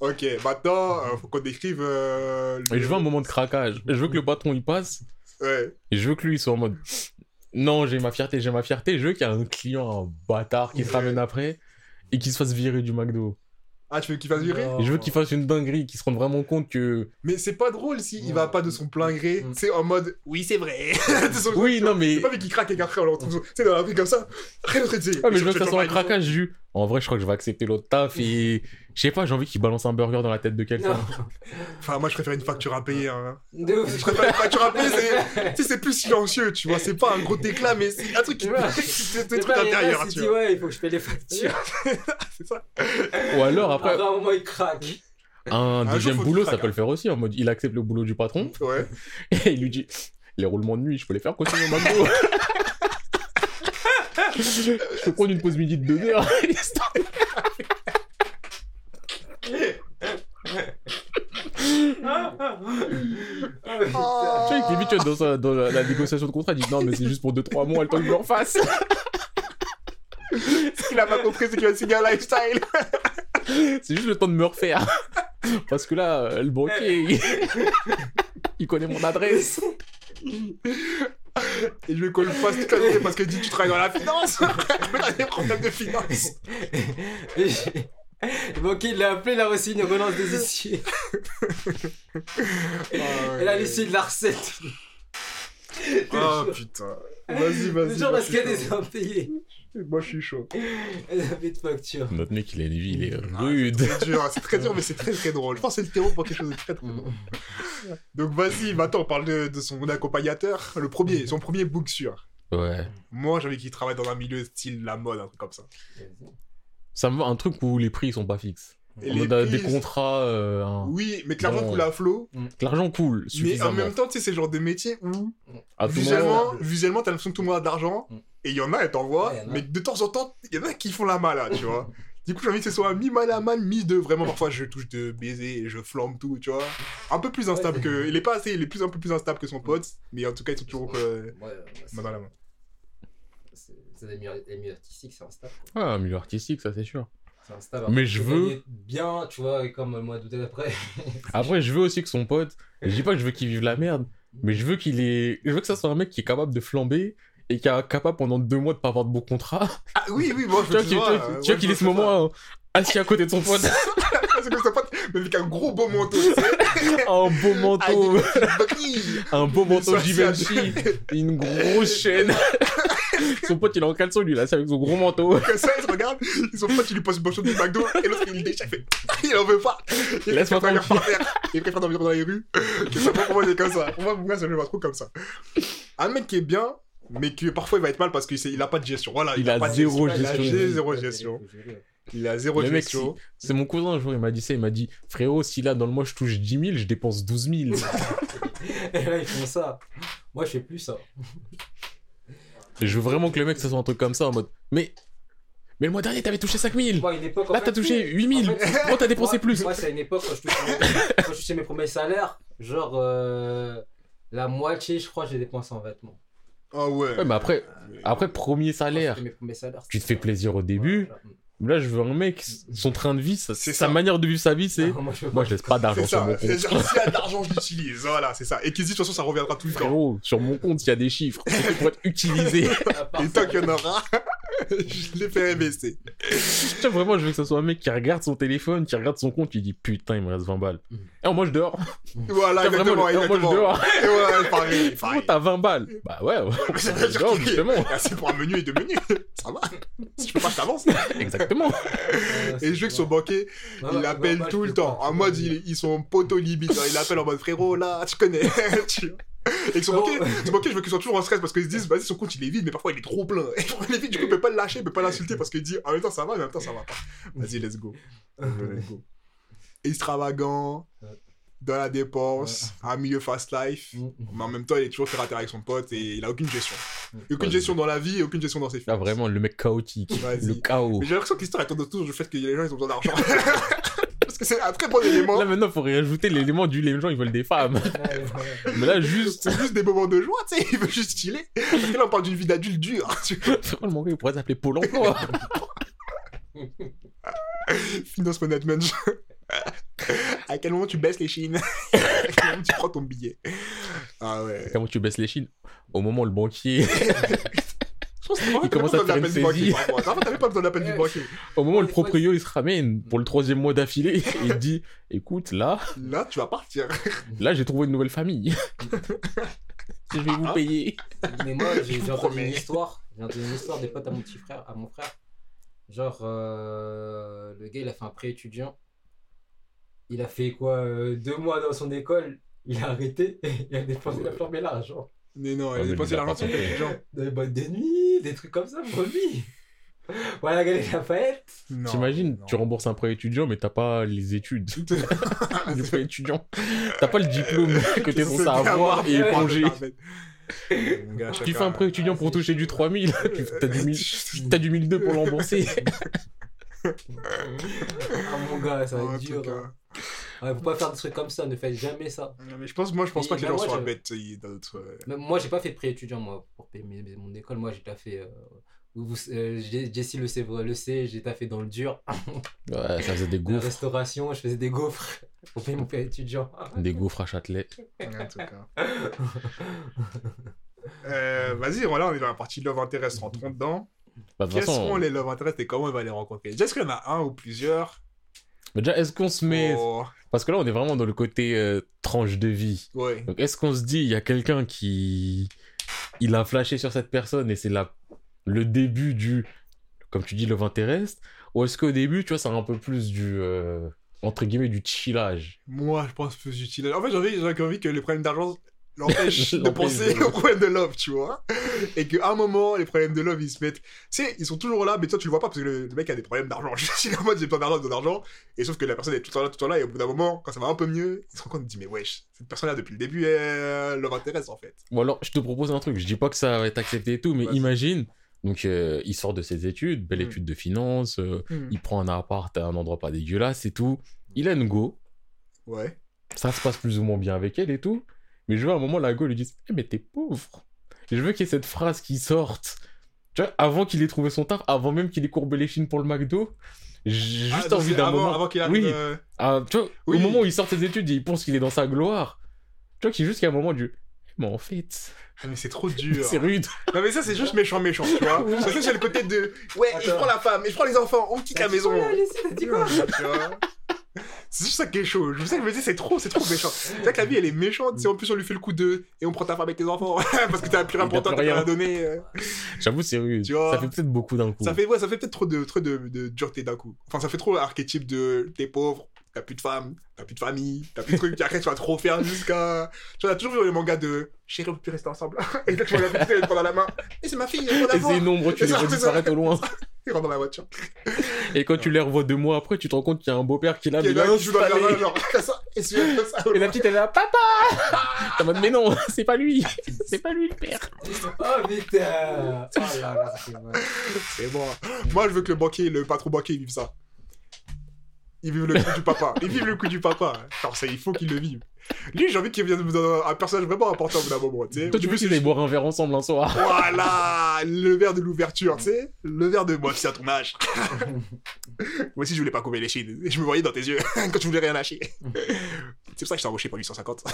Ok, maintenant, euh, faut qu'on décrive. euh, le- je veux un moment de craquage. Je veux que le patron il passe. Ouais. Et je veux que lui il soit en mode. Non, j'ai ma fierté, j'ai ma fierté. Je veux qu'il y ait un client, un bâtard qui se ramène après et qui se fasse virer du McDo. Ah, tu veux qu'il fasse virer je veux qu'il fasse une dinguerie, qu'il se rende vraiment compte que. Mais c'est pas drôle si il va pas de son plein gré. Mm. C'est en mode, oui, c'est vrai. Oui, non, mais. C'est pas vu qu'il craque et qu'après on le retrouve. Tu sais, dans la rue comme ça. Rien d'autre, sais. Ouais, mais je veux que ça soit un craquage. ju- En vrai, je crois que je vais accepter l'autre taf et. Je sais pas, j'ai envie qu'il balance un burger dans la tête de quelqu'un. Enfin, moi, je préfère une facture à payer. Hein. De ouf. Je préfère une facture à payer, c'est... tu sais, c'est plus silencieux, tu vois. C'est pas un gros éclat, mais c'est un truc qui c'est des C'est trucs intérieurs, tu dit, vois. ouais, il faut que je paye les factures. C'est ça. Ou alors, après, Après, à un moment, il craque. un deuxième boulot, ça peut le faire aussi. En mode, il accepte le boulot du patron Ouais. et il lui dit Les roulements de nuit, je peux les faire continuer au McDo. je peux prendre une pause midi de deux heures. histoire Ah, putain. Oh. Tu sais, limite, tu vois, dans, sa- dans la, la négociation de contrat, il dit non, mais c'est juste pour 2-3 mois, le temps que je le refasse. Ce qu'il a pas compris, c'est qu'il va signer un lifestyle. C'est juste le temps de me refaire. Parce que là, euh, le banquier, il... il connaît mon adresse. Et je vais fasse toute l'année parce que dit tu travailles dans la finance. Mais t'as des problèmes de finance. Donc il l'a appelé, il a reçu une relance des huissiers. Et là, l'huissier de la recette. Oh putain. Vas-y, vas-y. Genre parce qu'il y a des impayés. Moi je suis chaud. Elle avait de facture. Notre mec, il a une vie, il est Ah, rude. C'est dur, c'est très dur, mais c'est très très drôle. Je pense que c'est le terreau pour quelque chose de très très drôle. Donc vas-y, maintenant on parle de, de son accompagnateur. Le premier, son premier book sûr. Ouais. Moi j'avais qu'il travaille dans un milieu style la mode, un truc comme ça. Ça me va un truc où les prix ils sont pas fixes. Et les mode, euh, des contrats, euh, Oui, mais clairement Bon. coule à flot. que l'argent coule Mais en même temps, tu sais, c'est le genre de métier où À tout moment, visuellement, visuellement t'as l'impression que tout le monde a de l'argent. Mm. Et il y en a, elle t'envoie. Ouais, a. mais de temps en temps, il y en a qui font la malade, tu vois. Du coup, j'ai envie que ce soit mi-mal à mal, mi-de. Vraiment, parfois, je touche de baiser et je flambe tout, tu vois. Un peu plus instable Ouais. que. Il est pas assez, il est plus, un peu plus instable que son pote. Mais en tout cas, ils sont toujours euh, Ouais, main dans la main. C'est des milieux des milieux artistiques, c'est instable. Ouais, un milieu artistique, ça c'est sûr. C'est instable. Mais Après, je veux- Bien, tu vois, comme le mois d'août après. Après, je veux aussi que son pote, je dis pas que je veux qu'il vive la merde, mais je veux qu'il ait, je veux que ça soit un mec qui est capable de flamber et qui est capable pendant deux mois de pas avoir de beau contrat. Ah oui, oui, moi, Tu je tu vois- tu vois qu'il ait ce moment euh, assis à côté de son pote, C'est son pote, mais avec un gros beau manteau, un beau manteau, brilles. un beau manteau Givenchy, une grosse chaîne. Son pote il est en caleçon lui là, c'est avec son gros manteau. Comme ça, il se regarde, son pote, il lui pose une bonne du McDo, et l'autre, il le déchire, il fait, il en veut pas. Il Laisse-moi aller par terre. Il préfère dormir dans les rues. Que ça, pour moi, c'est comme ça. Pour moi, pour moi, ça me va trop comme ça. Un mec qui est bien, mais qui parfois il va être mal parce qu'il a pas de gestion. Voilà, Il a pas de zéro gestion. Il a gestion. zéro gestion. Il a zéro Le mec, gestion. C'est mon cousin un jour, il m'a dit ça, il m'a dit frérot, si là dans le mois je touche 10 000, je dépense 12 000. Et là, ils font ça. Moi, je fais plus ça. Et je veux vraiment que le mec ça soit un truc comme ça en mode mais mais le mois dernier t'avais touché 5 000. Moi, à une époque. en Là fait, t'as touché 8 000. en fait, Pourquoi t'as dépensé moi- plus Moi, c'est à une époque quand je touchais, mes- quand je touchais mes premiers salaires. Genre, euh, la moitié, je crois, j'ai dépensé en vêtements. Ah ouais. Ouais, mais après, après premier salaire, c'était mes premiers salaires. tu te fais plaisir au début. Voilà. Là, je veux un mec, son train de vie, sa, C'est sa ça. manière de vivre sa vie, c'est. Moi, je Moi, laisse pas d'argent C'est sur mon ça. C'est compte. genre, s'il y a de l'argent, je l'utilise. Voilà, c'est ça. Et qui dit, de toute façon, ça reviendra tout le temps. Frérot, sur mon compte, il y a des chiffres. C'est pour être utilisé. À part Et tant qu'il y en aura, je les ferai baisser. Tu sais, vraiment, je veux que ce soit un mec qui regarde son téléphone, qui regarde son compte, qui dit putain, il me reste 20 balles. Mhm. Et moi, je dors. Voilà, Tu vois, vraiment, exactement. moi, je exactement. dors. Et voilà, pareil. Pareil. t'as 20 balles. Bah ouais, ouais. Ça je veut dire dors, qu'il- justement. C'est pour un menu et deux menus. Ça va. Si je peux pas, je t'avance. Exactement. euh, Et je veux que son banquier, Ouais, il l'appelle tout le temps. En mode, ils, ils sont poteau limite. Il l'appelle en mode frérot, là, tu connais. Et que son Oh. banquier, son banquier, je veux qu'il soit toujours en stress parce qu'ils se disent, vas-y, son compte il est vide, mais parfois il est trop plein. Et il est vide, du coup, il peut pas le lâcher, il peut pas l'insulter parce qu'il dit, en même temps ça va, en même temps ça va pas. Vas-y, let's go. Let's go. Extravagant, Ouais. dans la dépense, un milieu fast life. Mm. Mais en même temps, il est toujours terre à terre avec son pote et il a aucune gestion. Aucune gestion dans la vie et aucune gestion dans ses Là, finances. vraiment, le mec chaotique. Le chaos. Mais j'ai l'impression que l'histoire elle tourne autour du fait que les gens ils ont besoin d'argent. Parce que c'est un très bon élément. Là, maintenant, faut rajouter l'élément du les gens, ils veulent des femmes. Mais là, juste. C'est juste des moments de joie, tu sais, il veut juste chiller. Parce que là, on parle d'une vie d'adulte dure. tu vois. Frérot, le manga, il pourrait s'appeler Pôle emploi. Finance management. à quel moment tu baisses les chines? À quel moment tu prends ton billet? Ah ouais. Comment tu baisses les chines? Au moment où le banquier. Je pense que vraiment, Il commence pas à besoin faire d'appel une saisie. t'avais pas besoin d'appel du banquier. Au moment où le proprio il se ramène pour le troisième mois d'affilée, il dit Écoute, là, Là, tu vas partir. là j'ai trouvé une nouvelle famille. Je vais vous Ah. payer. Mais moi, j'ai entendu une histoire. J'ai entendu une histoire des potes à mon petit frère, à mon frère. Genre, euh, le gars, il a fait un prêt étudiant. Il a fait quoi euh, Deux mois dans son école. Il a arrêté et il a dépensé la flambé l'argent. Mais non, elle a dépensé l'argent sur les gens. Les boîtes de nuit, des trucs comme ça lui. Voilà, Galerie Lafayette. Non, T'imagines, tu rembourses un prêt étudiant, mais t'as pas les études du prêt étudiant. T'as pas le diplôme que t'es censé avoir et éponger. Gars, Tu fais un prêt étudiant pour toucher du 3000, tu- t'as du, 1000 t'as du 1002 pour l'embourser. Ah mon gars, ça va être dur. hein. Ouais, faut pas faire des trucs comme ça, ne faites jamais ça. Non, Mais je pense, moi, je pense Et pas que les gens soient bêtes. euh, moi, j'ai pas fait pré-étudiant, moi, pour payer mes- mon école. Moi, j'ai déjà fait. Euh, euh, Jessie le sait, le sait, j'ai fait dans le dur. Ouais, ça faisait des La gouffres. restauration, je faisais des gaufres pour payer mon pré-étudiant. Des gouffres à Châtelet. en tout cas. Euh, Vas-y, voilà, on est dans la partie Love Interest. Rentrons dedans. Bah, de toute Quels façon, seront les Love Interest et comment il va les rencontrer? Est-ce qu'il y en a un ou plusieurs mais déjà, est-ce qu'on se met. Oh, Parce que là, on est vraiment dans le côté euh, tranche de vie. Ouais. Donc, est-ce qu'on se dit, il y a quelqu'un qui. Il a flashé sur cette personne et c'est la... le début du. Comme tu dis, love interest Ou est-ce qu'au début, tu vois, c'est un peu plus du. euh, Entre guillemets, du chillage? Moi, je pense plus utile. En fait, j'ai envie, j'ai envie que les problèmes d'argent l'empêchent de penser aux problèmes de love, tu vois. Et qu'à un moment, les problèmes de love, ils se mettent. Tu sais, ils sont toujours là, mais toi, tu le vois pas parce que le, le mec a des problèmes d'argent. Je suis en mode, j'ai besoin d'argent, j'ai besoin d'argent. Et sauf que la personne est tout le temps là, tout le temps là, et au bout d'un moment, quand ça va un peu mieux, il se rend compte, il dit, mais wesh, cette personne-là, depuis le début, elle love intéresse, en fait. Ou alors, je te propose un truc. Je dis pas que ça va être accepté et tout, mais imagine. Donc, euh, il sort de ses études, belle Mm. étude de finance. euh, Hmm. il prend un appart à un endroit pas dégueulasse et tout. Il a une go. Ouais. ça se passe plus ou moins bien avec elle et tout. Mais je veux à un moment, la go lui dise Eh, mais t'es pauvre. Et je veux qu'il y ait cette phrase qui sorte. Tu vois, avant qu'il ait trouvé son taf, avant même qu'il ait courbé les chines pour le McDo, j'ai Ah, juste donc envie d'un avant, moment. Avant qu'il arrive. Oui. euh, Ah, tu vois, Oui. au moment où il sort ses études et il pense qu'il est dans sa gloire, tu vois, qu'il y a juste qu'à un moment du. Mais en fait, Ah, mais c'est trop dur. c'est rude. Non, mais ça, c'est juste méchant, méchant, tu vois. Parce que c'est le côté de. Ouais, je prends la femme, et je prends les enfants, on quitte la maison. T'as dit quoi Tu vois C'est juste ça qui est chaud. Je sais que je me dis, c'est trop, c'est trop méchant. C'est vrai que la vie, elle est méchante. C'est en plus, on lui fait le coup de. Et on prend ta femme avec tes enfants. Parce que t'as plus rien pour toi, t'as rien à donner. euh. J'avoue, c'est rude. Tu vois. Ça fait peut-être beaucoup d'un coup. Ça fait, ouais, ça fait peut-être trop de, trop de, de dureté d'un coup. Enfin, ça fait trop l'archétype de t'es pauvre, t'as plus de femme, t'as plus de famille, t'as plus de trucs, après tu vas trop faire jusqu'à. Tu vois, on a toujours vu les mangas de chérie, on peut plus rester ensemble. Et là, tu vois la petite, elle prend la main. Et c'est ma fille, elle prend Et la c'est une ombre, tu C'est les ça, vois c'est ça. disparaître au loin. Il rentre dans la voiture. Et quand tu les revois deux mois après, tu te rends compte qu'il y a un beau-père qui Qui est mais là, qui pas jardin, les- genre, ça, et ça. La petite, elle est là, papa T'es en mode, mais non, c'est pas lui C'est pas lui le père Oh putain Oh là là, c'est bon. Moi, je veux que le banquier, le patron banquier, vive ça. Il vive le coup du papa. Il vive le coup du papa. Genre, ça, il faut qu'il le vive. Lui, j'ai envie qu'il vienne dans un personnage vraiment important au bout d'un moment, tu sais. Toi, tu veux qu'ils aillent boire un verre ensemble un soir Voilà Le verre de l'ouverture, tu sais Le verre de moi, c'est à ton âge. moi aussi, je voulais pas couper les chines. Je me voyais dans tes yeux quand tu voulais rien lâcher. c'est pour ça que je t'ai embauché pour 850.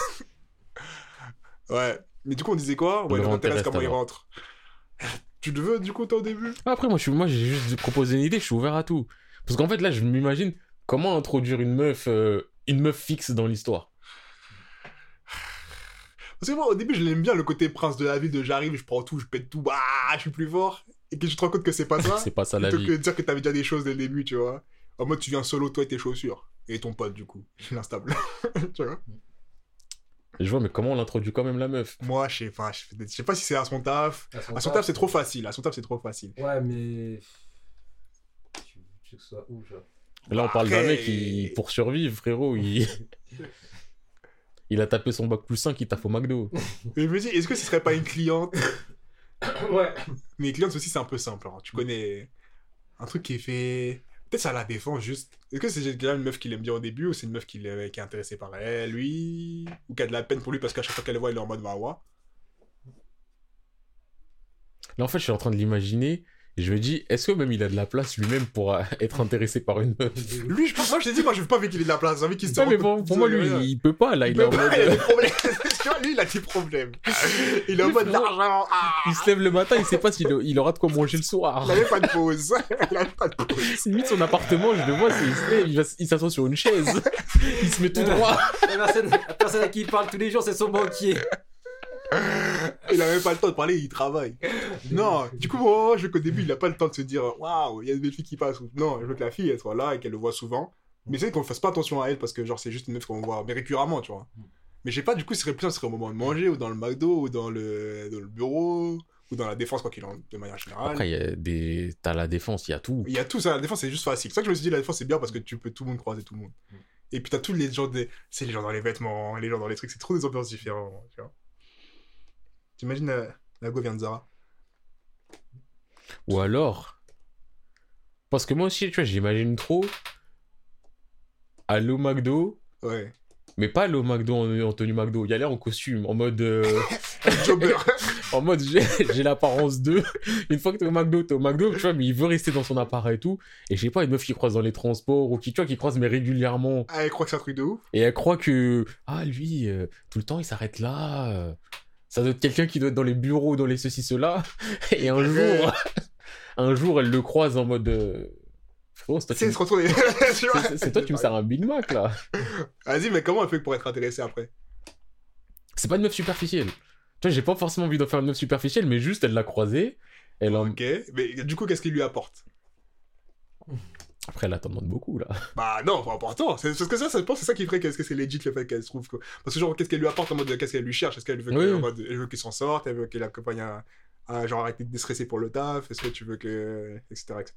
ouais. Mais du coup, on disait quoi? Ouais, Le m'intéresse comment il alors. rentre? Tu le veux, du coup, toi, au début? Après, moi, je suis- moi, j'ai juste proposé une idée, je suis ouvert à tout. Parce qu'en fait, là, je m'imagine comment introduire une meuf, euh, une meuf fixe dans l'histoire? Parce que moi, au début, je l'aime bien le côté prince de la ville de j'arrive, je prends tout, je pète tout, ah, je suis plus fort. Et que tu te rends compte que c'est pas ça. c'est pas ça la vie. que de dire que t'avais déjà des choses dès le début, tu vois. En mode, tu viens solo, toi et tes chaussures. Et ton pote, du coup. L'instable. tu vois. Je vois, mais comment on introduit quand même la meuf? Moi, je sais pas, je sais pas si c'est à son taf. À son À son taf, taf, c'est trop facile. À son taf, c'est trop facile. Ouais, mais. Tu tu veux que ce soit où, genre? Là, on parle d'un mec qui, pour survivre, frérot, il... il a tapé son bac plus 5, il taffe au McDo. Mais je me dis, est-ce que ce serait pas une cliente Ouais. Mais les clientes aussi, c'est un peu simple. hein. Tu connais un truc qui est fait. Peut-être ça la défend juste. Est-ce que c'est déjà une meuf qui l'aime bien au début ou c'est une meuf qui est intéressée par elle, lui Ou qui a de la peine pour lui parce qu'à chaque fois qu'elle le voit, elle est en mode wawa Là, en fait, je suis en train de l'imaginer. Et je me dis, est-ce que même il a de la place lui-même pour euh, être intéressé par une meuf? Lui, je pense, moi je t'ai dit, moi je veux pas qu'il ait de la place, j'ai envie qu'il se Non, mais pour, pour moi, lui, de- il peut pas, là. Il, Il, est en pas, mode, il a euh, des problèmes. Tu vois, lui, il a des problèmes. Il est en mode d'argent. Ah, il se lève le matin, il sait pas s'il il aura de quoi manger le soir. il avait pas de pause. Il avait pas de pause. C'est limite son appartement, je le vois, il se lève, il, il s'assoit sur une chaise. Il se met tout droit. La personne, la personne à qui il parle tous les jours, c'est son banquier. Il a même pas le temps de parler, il travaille. Non, du coup, moi, je veux qu'au début, il a pas le temps de se dire Waouh, il y a des filles qui passent. Non, je veux que la fille, elle soit là et qu'elle le voit souvent. Mais c'est qu'on fasse pas attention à elle parce que, genre, c'est juste une meuf qu'on voit, mais récurremment, tu vois. Mais je sais pas, du coup, ce serait plus, ce serait au moment de manger ou dans le McDo ou dans le, dans le bureau ou dans la défense, quoi qu'il en de manière générale. Après, il y a des... t'as la défense, il y a tout. Il y a tout ça, la défense c'est juste facile. C'est ça que je me suis dit, la défense c'est bien parce que tu peux tout le monde croiser tout le monde. Mm. Et puis t'as tous les gens des. C'est les gens dans les vêtements, les gens dans les trucs, c'est trop des ambiances différentes. Tu vois. T'imagines la, la go vient de Zara Ou alors. Parce que moi aussi, tu vois, j'imagine trop. Au McDo, Ouais. Mais pas au McDo en, en tenue McDo. Y aller en costume, en mode. euh, Jobber. en mode, j'ai j'ai l'apparence d'eux. Une fois que t'es au McDo, t'es au McDo, tu vois, mais il veut rester dans son appareil et tout. Et je sais pas, une meuf qui croise dans les transports ou qui, tu vois, qui croise mais régulièrement. ah, elle croit que c'est un truc de ouf. Et elle croit que. Ah, lui, euh, tout le temps, il s'arrête là. Ça doit être quelqu'un qui doit être dans les bureaux, dans les ceci, cela. Et un jour. un jour, elle le croise en mode. euh, Frérot, c'est toi, qui c'est toi qui me sers un Big Mac là. Vas-y, mais comment elle fait pour être intéressée après? C'est pas une meuf superficielle. Tu vois, j'ai pas forcément envie d'en faire une meuf superficielle, mais juste elle l'a croisée. Elle en... Ok. Mais du coup, qu'est-ce qu'il lui apporte? Après, elle t'en demande beaucoup là. Bah non, pas important. C'est parce que ça, ça, je pense c'est ça qui ferait qu'est-ce que c'est legit le fait qu'elle se trouve. Quoi. Parce que genre, qu'est-ce qu'elle lui apporte en mode, qu'est-ce qu'elle lui cherche? Est-ce qu'elle veut, Oui. veut qu'il s'en sorte Elle veut qu'il accompagne à, à, genre arrêter de déstresser pour le taf? Est-ce que tu veux que. etc. etc.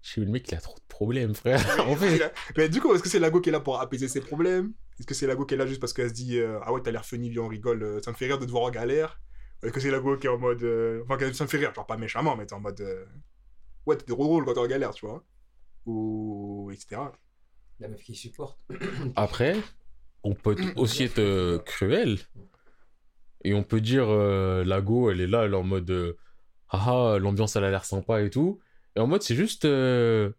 Je sais, le mec, il a trop de problèmes, frère. en fait, Mais du coup, est-ce que c'est Lago qui est là pour apaiser ses problèmes? Est-ce que c'est Lago qui est là juste parce qu'elle se dit euh, Ah ouais, t'as l'air funny, viens, on rigole, euh, ça me fait rire de te voir en galère Ou Est-ce que c'est Lago qui est en mode. euh, Enfin, ça me fait rire, genre pas méchamment, mais t'es en mode. euh, Ouais, t'es drôle quand t'es en galère, tu vois Ou. etc. La meuf qui supporte. après, on peut aussi être euh, cruel. Et on peut dire, euh, la go, elle est là, elle est en mode. euh, Ah ah, l'ambiance, elle a l'air sympa et tout. Et en mode, c'est juste euh,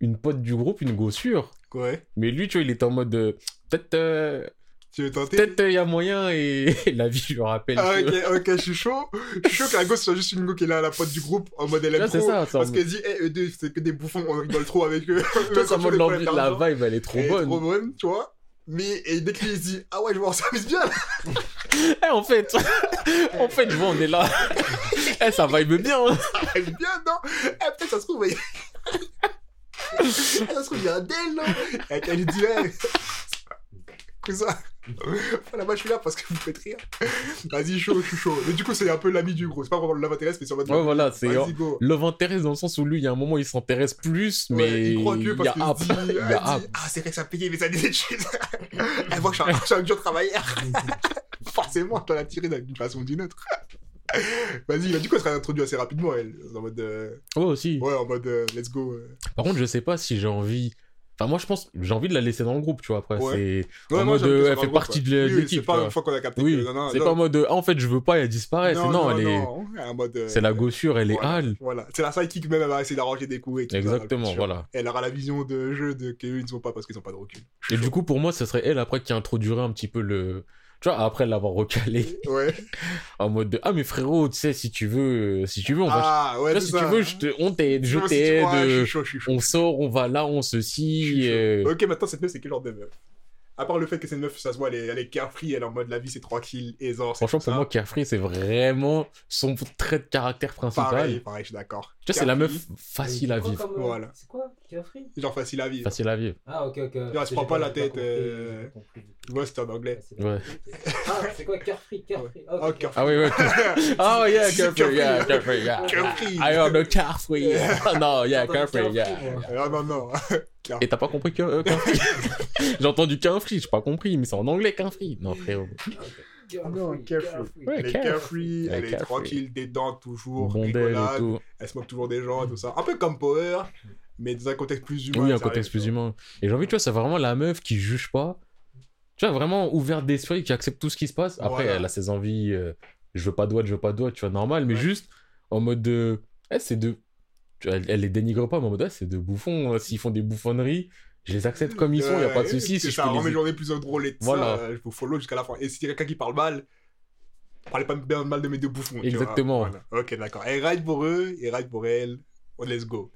une pote du groupe, une gossure. Ouais. Mais lui, tu vois, il était en mode. euh, Peut-être. Euh, Tu veux tenter Peut-être il y a moyen et la vie je le rappelle. Ah, que- ok, ok, je suis chaud. Je suis chaud que la gosse soit juste une go qui est là à la pote du groupe en mode elle aime trop. ça, ça, Parce qu'elle dit, eh, eux deux, c'est que des bouffons, on rigole trop avec eux. tu vois, ça mode l'envie, veux la vibe, elle est trop elle est bonne. trop bonne, tu vois. Mais et dès qu'il se dit, ah ouais, je vois, on s'amuse bien. Eh, en fait, en fait, je vois, on est là. Eh, ça vibe bien. hein. Elle est bien, non? Eh, peut-être ça se trouve, il... Eh, ça se trouve, il y a un del, non? Et elle lui dit, ouais. Cousin. Là-bas, je suis là parce que vous me faites rire. Vas-y, chaud, je suis chaud. Mais du coup, c'est un peu l'ami du gros. C'est pas vraiment le love intéresse, mais c'est en mode. Ouais, voilà, c'est. Love intéresse dans le sens où lui, il y a un moment, il s'intéresse plus, mais Ouais, il croit que il y parce qu'il dit, Il dit, ah c'est vrai que ça payé mais ça des études. elle voit que je suis un, dur travailleur. Forcément, je dois la tirer d'une façon ou d'une autre. Vas-y, là, du coup, elle sera introduite assez rapidement, elle. En mode, euh, Ouais, aussi. ouais, en mode, euh, let's go. euh. Par contre, je sais pas si j'ai envie. Enfin, moi, je pense j'ai envie de la laisser dans le groupe, tu vois. Après, Ouais. c'est. Ouais, En moi, mode, elle fait groupe, partie de Oui, oui, l'équipe, C'est pas une fois qu'on a capté Oui, que. Non, non, c'est pas en mode. Ah, en fait, je veux pas, elle disparaît. C'est non, elle est. non, en mode, euh, C'est la gossure, elle est hal. Voilà, c'est la sidekick même, elle va essayer d'arranger des coups et tout. Exactement, voilà. Elle aura la vision de jeu de qu'eux, ils ne sont pas parce qu'ils n'ont pas de recul. Et du coup, pour moi, ce serait elle après qui introduirait un petit peu le. Tu vois, après l'avoir recalé Ouais. en mode de Ah, mais frérot, tu sais, si tu veux, euh, si tu veux, on va. Ah, ouais, vois, si ça. tu veux, je te... on t'aide, je t'aide. je euh. On sort, on va là, on ceci. euh, Ok, maintenant, cette meuf, c'est quel genre de meuf? À part le fait que cette meuf, ça se voit, elle est, elle est carefree, elle est en mode la vie, c'est tranquille, aisant. c'est Franchement, pour ça. moi, Carefree, c'est vraiment son trait de caractère principal. Pareil, pareil, je suis d'accord. Tu vois, c'est la meuf facile à C'est quoi vivre, comme, euh, Voilà. C'est quoi Carefree Genre facile à vivre. facile à vivre. Ah, ok, ok. elle se prend pas la tête, compris, euh. Ouais, c'était en anglais. Ouais, c'est Ah, c'est quoi Carefree Carefree Ah, Ah, ok, Carefree. Ah oui, ouais. Ah yeah, Carefree, yeah, Carefree, yeah. Carefree. I am the Carefree. Ah non, yeah, Carefree, yeah. Ah non, non. Et t'as pas compris que euh, Carefree J'ai entendu Carefree, j'ai pas compris, mais c'est en anglais Carefree. Non, frérot. Non, Carefree. Ouais, Elle est carefree. carefree, Elle est elle est carefree. tranquille, détente, toujours, rigolade. tout. Elle se moque toujours des gens et tout ça. Un peu comme Power, mais dans un contexte plus humain. Oui, un contexte plus humain. Et j'ai envie, tu vois, c'est vraiment la meuf qui juge pas. Tu vois, vraiment ouverte d'esprit, qui accepte tout ce qui se passe. Après, Voilà. elle a ses envies. euh, je veux pas de je veux pas de tu vois, normal. Mais Ouais. juste en mode de. Eh, c'est de. elle les dénigre pas, mais en mode, eh, c'est de bouffons. hein. S'ils font des bouffonneries, je les accepte comme ils sont, y a pas de souci. Si je peux rend mes les... journées plus drôles et tout Voilà. ça, euh, je vous follow jusqu'à la fin. Et si y a quelqu'un qui parle mal, parlez pas bien mal de mes deux bouffons. Exactement. Voilà. Ok, d'accord. Et ride pour eux, et ride pour elle. Oh, let's go.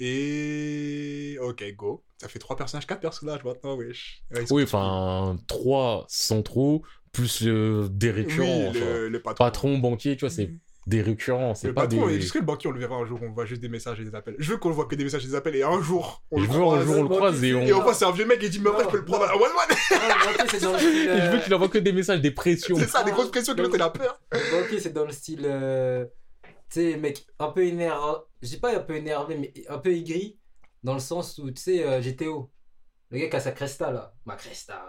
Et. Ok, go. Ça fait trois personnages, quatre personnages maintenant, wesh. Ouais, Oui, enfin, trois centraux, plus euh, des récurrents. Oui, le, le patron. Patron, banquier, tu vois, c'est des récurrents, c'est Le pas patron, des. et jusqu'à le banquier, on le verra un jour, on voit juste des messages et des appels. Je veux qu'on voit que des messages et des appels, et un jour, on Je le veux un croise. jour on le croise et on. Et on voit, c'est un vieux mec qui dit, mais vrai, je peux le prendre à one one. Ah, le je veux euh, qu'il envoie que des messages, des pressions. C'est ça, des grosses pressions que l'autre, il a peur. Ok, c'est dans le style. euh, Tu sais, mec, un peu énervé. Je dis pas un peu énervé, mais un peu aigri. Dans le sens où, tu sais, euh, GTO. Le gars qui a sa Cresta là. Ma Cresta.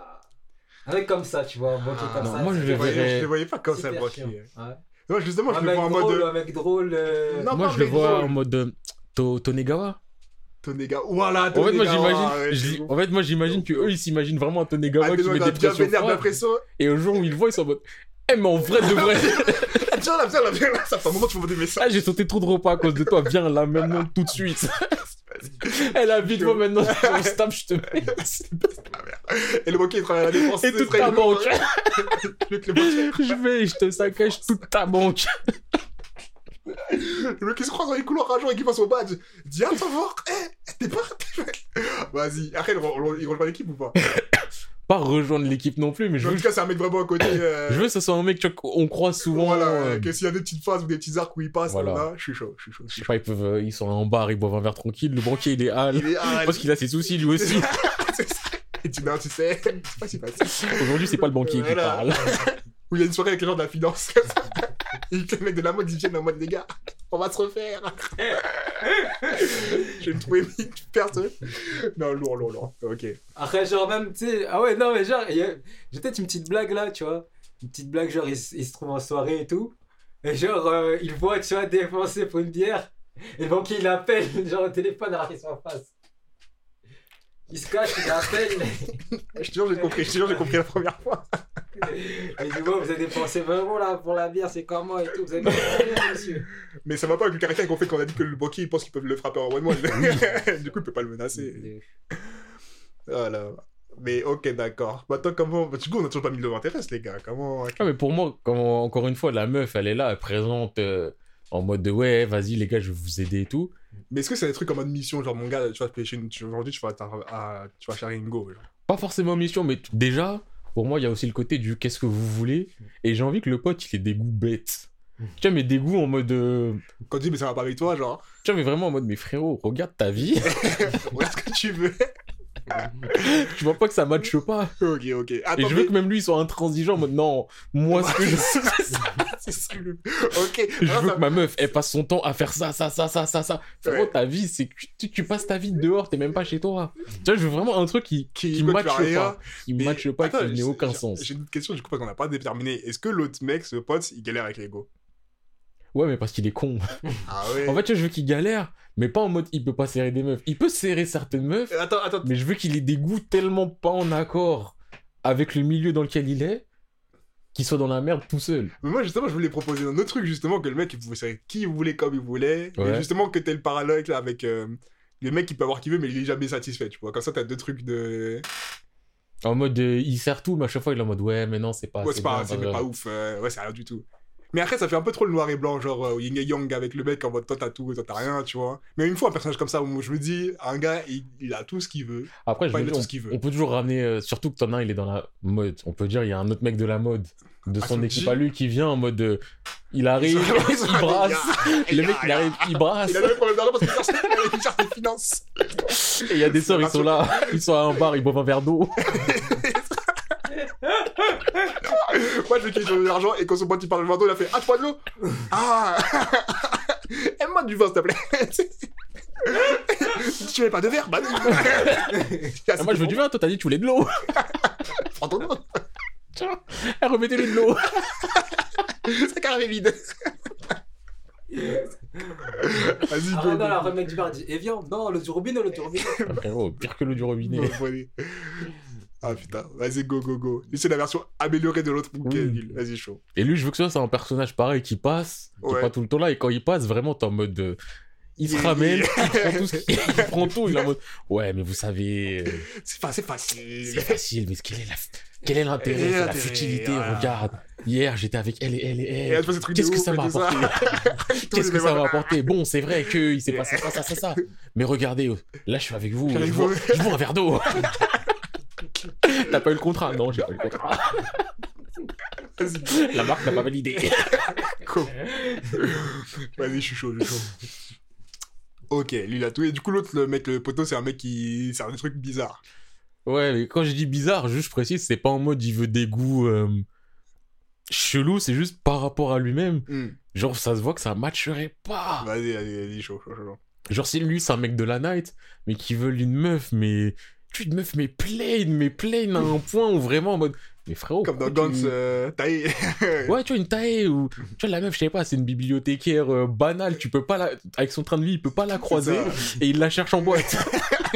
Un mec comme ça, tu vois. Banquier Ah, comme non, ça. moi, je le voyais- le pas comme ça, banquier. Ouais. Non, justement, je un le mec vois en drôle, mode. un mec drôle. euh, Non, Moi, pas je le mec vois drôle. en mode euh, To- Tonegawa. Tonega. Voilà, En fait, moi, j'imagine, je- en fait, moi, j'imagine que eux, ils s'imaginent vraiment un Tonegawa Ah, qui met des bien pressions vénère, bien froides. pression. Et au jour où ils le voient, ils sont en mode, eh, mais en vrai de vrai, Tiens, là, viens, là, viens, là. Ça fait un moment que tu m'envoies des messages. ah, j'ai sauté trop de repas à cause de toi, viens là maintenant, tout de suite. Elle a vite, moi maintenant, on se tape, je te mets. Et le banquier, il travaille à la défense. Et toute ta banque. Je vais, et je te saccage toute ta banque. le mec, il se croise dans les couloirs rageant et qui passe au badge. Dit, ah, ça va, eh, t'es pas. Vas-y. Après, il re- il rejoint l'équipe ou pas? Pas rejoindre l'équipe non plus, mais je En veux, tout cas, c'est un mec vraiment à côté. euh, je veux que ce soit un mec qu'on croise souvent. Voilà, euh, que s'il y a des petites phases ou des petits arcs où il passe, Voilà. là, je suis chaud, je suis chaud. je sais pas, ils, peuvent, euh, ils sont en bar, ils boivent un verre tranquille. Le banquier, il est hal. Parce qu'il a ses soucis lui aussi. c'est ça. Et tu, non, tu sais, c'est pas si facile. Aujourd'hui, c'est pas le banquier qui Voilà. parle. Où il y a une soirée avec les gens de la finance. comme ça. Et que les mecs de la mode, ils viennent en mode, les gars, on va se refaire. je vais me trouver une personne. Non, lourd, lourd, lourd. Ok. Après, genre, même, tu sais, ah ouais, non, mais genre, il y a- j'ai peut-être une petite blague là, tu vois. Une petite blague, genre, il, se trouve en soirée et tout. Et genre, euh, il voit, tu vois, défoncer pour une bière. Et le banquier, il appelle, genre, au téléphone alors qu'ils sont en face. Il se cache, il appelle. Je te jure, j'ai compris, je te jure, j'ai compris la première fois. Il dit, ouais, vous avez dépensé 20 euros là pour la bière, c'est comment et tout. Vous avez combien, monsieur Mais ça va pas avec le caractère qu'on fait quand on a dit que le banquier, il pense qu'ils peuvent le frapper en one-one. du coup, il peut pas le menacer. Voilà. Mais ok, d'accord. Maintenant, comment. Du coup, on a toujours pas mis le interest, les gars. Comment. Ah, mais pour moi, encore une fois, la meuf, elle est là, elle présente euh, en mode de ouais, vas-y les gars, je vais vous aider et tout. Mais est-ce que c'est des trucs en mode mission Genre, mon gars, tu vas te pêcher une... aujourd'hui, tu vas, à... à- tu vas chercher une go. genre. Pas forcément mission, mais déjà, pour moi, il y a aussi le côté du qu'est-ce que vous voulez. Et j'ai envie que le pote, il ait des goûts bêtes. Tu vois, mais des goûts en mode. euh, Quand tu dis, mais ça va pas avec toi, genre, Tu vois, mais vraiment en mode, mais frérot, regarde ta vie. ouais, ce que tu veux? Tu vois pas que ça matche pas. ok, ok. Et je veux que même lui, il soit intransigeant non, moi, ce que je c'est ça le. Ok. Je veux ça- que ma meuf, elle passe son temps à faire ça, ça, ça, ça, ça, ça. Frérot, Ouais. ta vie, c'est que tu, tu passes ta vie dehors, t'es même pas chez toi. Tu vois, je veux vraiment un truc qui, Qui, matche pas. Qui Mais- matche pas, Attends, qui n'a j'ai- aucun sens. J'ai une question, du coup, parce qu'on n'a pas déterminé. Est-ce que l'autre mec, ce pote, il galère avec les go Ouais, mais parce qu'il est con. Ah ouais. En fait, tu vois, je veux qu'il galère, mais pas en mode il peut pas serrer des meufs. Il peut serrer certaines meufs, Attends, attends. mais je veux qu'il ait des goûts tellement pas en accord avec le milieu dans lequel il est, qu'il soit dans la merde tout seul. Mais moi, justement, je voulais proposer un autre truc, justement, que le mec, il pouvait serrer qui il voulait, comme il voulait. Et justement, que t'aies le parallèle là, avec euh, le mec qui peut avoir qui veut, mais il est jamais satisfait, tu vois. Comme ça, t'as deux trucs de. En mode euh, il sert tout, mais à chaque fois il est en mode ouais, mais non, c'est pas. ouais, c'est pas, ouf. euh, ouais, c'est rien du tout. Mais après, ça fait un peu trop le noir et blanc, genre euh, yin et yang avec le mec en mode toi t'as tout, toi t'as rien, tu vois. Mais une fois, un personnage comme ça, où je me dis, un gars, il, il a tout ce qu'il veut. Après, je Enfin, veux il a dire, tout ce qu'il veut. on, on peut toujours ramener, euh, surtout que t'en as il est dans la mode. On peut dire, il y a un autre mec de la mode, de Ah, son équipe à lui, qui vient en mode. euh, il arrive, il brasse. Le mec, il arrive, il brasse. Il a le même problème d'argent parce qu'il cherche, il cherche des finances. Et il y a des sœurs, ils sont là, ils sont à un bar, ils boivent un verre d'eau. Moi, je veux qu'il ait de l'argent et quand son pote il parle de vin d'eau, il a fait Ah, tu bois de l'eau? Ah Aime-moi du vin, s'il te plaît. tu mets pas de verre Bah non Ah, moi, je veux du vin, toi, t'as dit, tu voulais de l'eau. Prends ton eau. Tiens, eh, remettez-lui de l'eau. Ça carré est vide. Vas-y, Ah non, la go. remède du bar dit Et viens, non, l'eau du robinet, l'eau du robinet. Frérot, pire que l'eau du robinet. Ah putain, vas-y, go, go, go. C'est la version améliorée de l'autre bouquet. Lille. Vas-y, chaud. Et lui, je veux que ça, c'est un personnage pareil qui passe, qui Ouais. est pas tout le temps là, et quand il passe, vraiment, t'es en mode. euh, il se ramène, il- prend tout, ce il prend tout, il est en mode. Ouais, mais vous savez, euh, C'est pas, c'est c'est facile. facile, mais quel est la- quel est l'intérêt est C'est la futilité, voilà. regarde. Hier, j'étais avec elle et elle et elle. de Qu'est-ce que ça m'a apporté Qu'est-ce que ça m'a apporté? Bon, c'est vrai qu'il s'est passé ça, ça, ça, ça. Mais regardez, euh, là, je suis avec vous. Je vous. je bois un verre d'eau. T'as pas eu le contrat Non, j'ai pas eu le contrat. La marque n'a pas validé. go. Vas-y, je suis chaud, je suis chaud. Ok, lui, il a tout. Et du coup, l'autre, le mec, le poteau, c'est un mec qui. C'est un truc bizarre. Ouais, mais quand je dis bizarre, juste je précise, c'est pas en mode il veut des goûts euh, chelous, c'est juste par rapport à lui-même. Hmm. Genre, ça se voit que ça matcherait pas. Vas-y, vas-y, vas-y, chaud, chaud, chaud. Genre, si lui, c'est un mec de la night, mais qui veut une meuf, mais. Tu une meuf, mais plain, mais plain à un point où vraiment en mode. Mais frérot. Comme dans tu- euh, taillé. Ouais, tu vois, une taille ou. Tu vois, la meuf, je sais pas, c'est une bibliothécaire euh, banale, tu peux pas la. Avec son train de vie, il peut pas la croiser et il la cherche en boîte.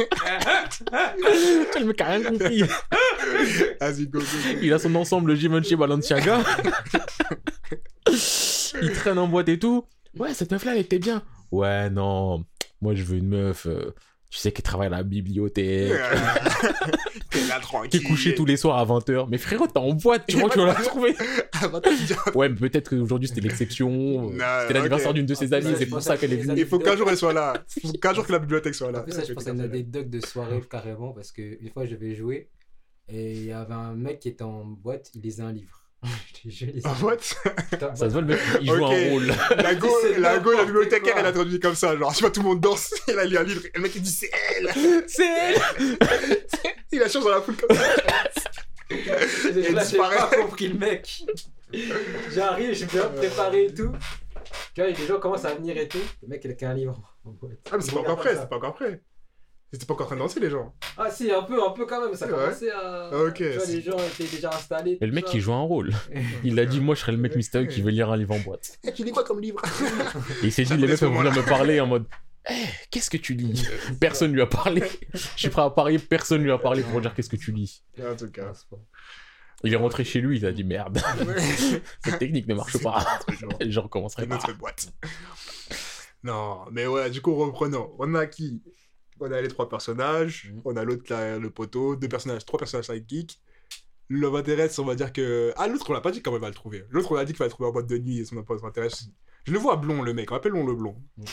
Le mec a rien compris. Il a son ensemble Givenchy Balenciaga. il traîne en boîte et tout. Ouais, cette meuf-là, elle était bien. Ouais, non. Moi, je veux une meuf, euh, tu sais, qui travaille à la bibliothèque, T'es là tranquille. qui est couchée tous les soirs à 20h. Mais frérot, t'es en boîte, tu crois que tu vas la trouver Ouais, mais peut-être qu'aujourd'hui, c'était l'exception. C'était l'anniversaire d'une de ses Ah, amies, c'est pour ça qu'elle est venue. Il faut qu'un jour elle soit là. Il faut qu'un jour que la bibliothèque soit là. En plus, ça, je pense à une anecdote de soirée carrément parce que une fois je vais jouer et il y avait un mec qui était en boîte, il lisait un livre. Ah, what? Ça se voit, le mec, il joue Ok. un rôle. La go, la go, la bibliothécaire, quoi. elle a traduit comme ça. Genre, tu vois, tout le monde danse, il a lu un livre, et le mec il dit c'est elle C'est elle Il a changé dans la foule comme ça. J'ai Elle là, j'ai pas disparaît. compris le mec. J'arrive, je suis bien préparé et tout. Tu vois, les gens commencent à venir et tout. Le mec, il a qu'un livre en boîte. Ah, mais c'est pas encore prêt, c'est pas encore prêt. C'était pas encore en train de danser, les gens. Ah, si, un peu, un peu quand même. Ça Ouais. commençait à. Ok, Tu vois, c'est- les gens étaient déjà installés. Mais le mec, ça. il joue un rôle. Il a dit, moi, je serais le mec mystérieux qui veut lire un livre en boîte. Eh, tu lis quoi comme livre? Et il s'est dit, les mecs vont venir me parler en mode, Eh, qu'est-ce que tu lis? Personne lui a parlé. Je suis prêt à parier, personne lui a parlé pour dire qu'est-ce que tu lis? En tout cas. Ah, c'est pas- Il est rentré chez lui, il a dit, merde, cette technique ne marche pas. Je recommencerai C'est pas. notre boîte. Non, mais ouais, du coup, reprenons. On a qui? On a les trois personnages, Mhm. on a l'autre, là, le poteau, deux personnages, trois personnages sidekick. Le love interest, on va dire que. Ah, l'autre, on l'a pas dit comment il va le trouver. L'autre, on a dit qu'il va le trouver en boîte de nuit et son love interest. Je le vois blond, le mec, appelons le blond. Ouais,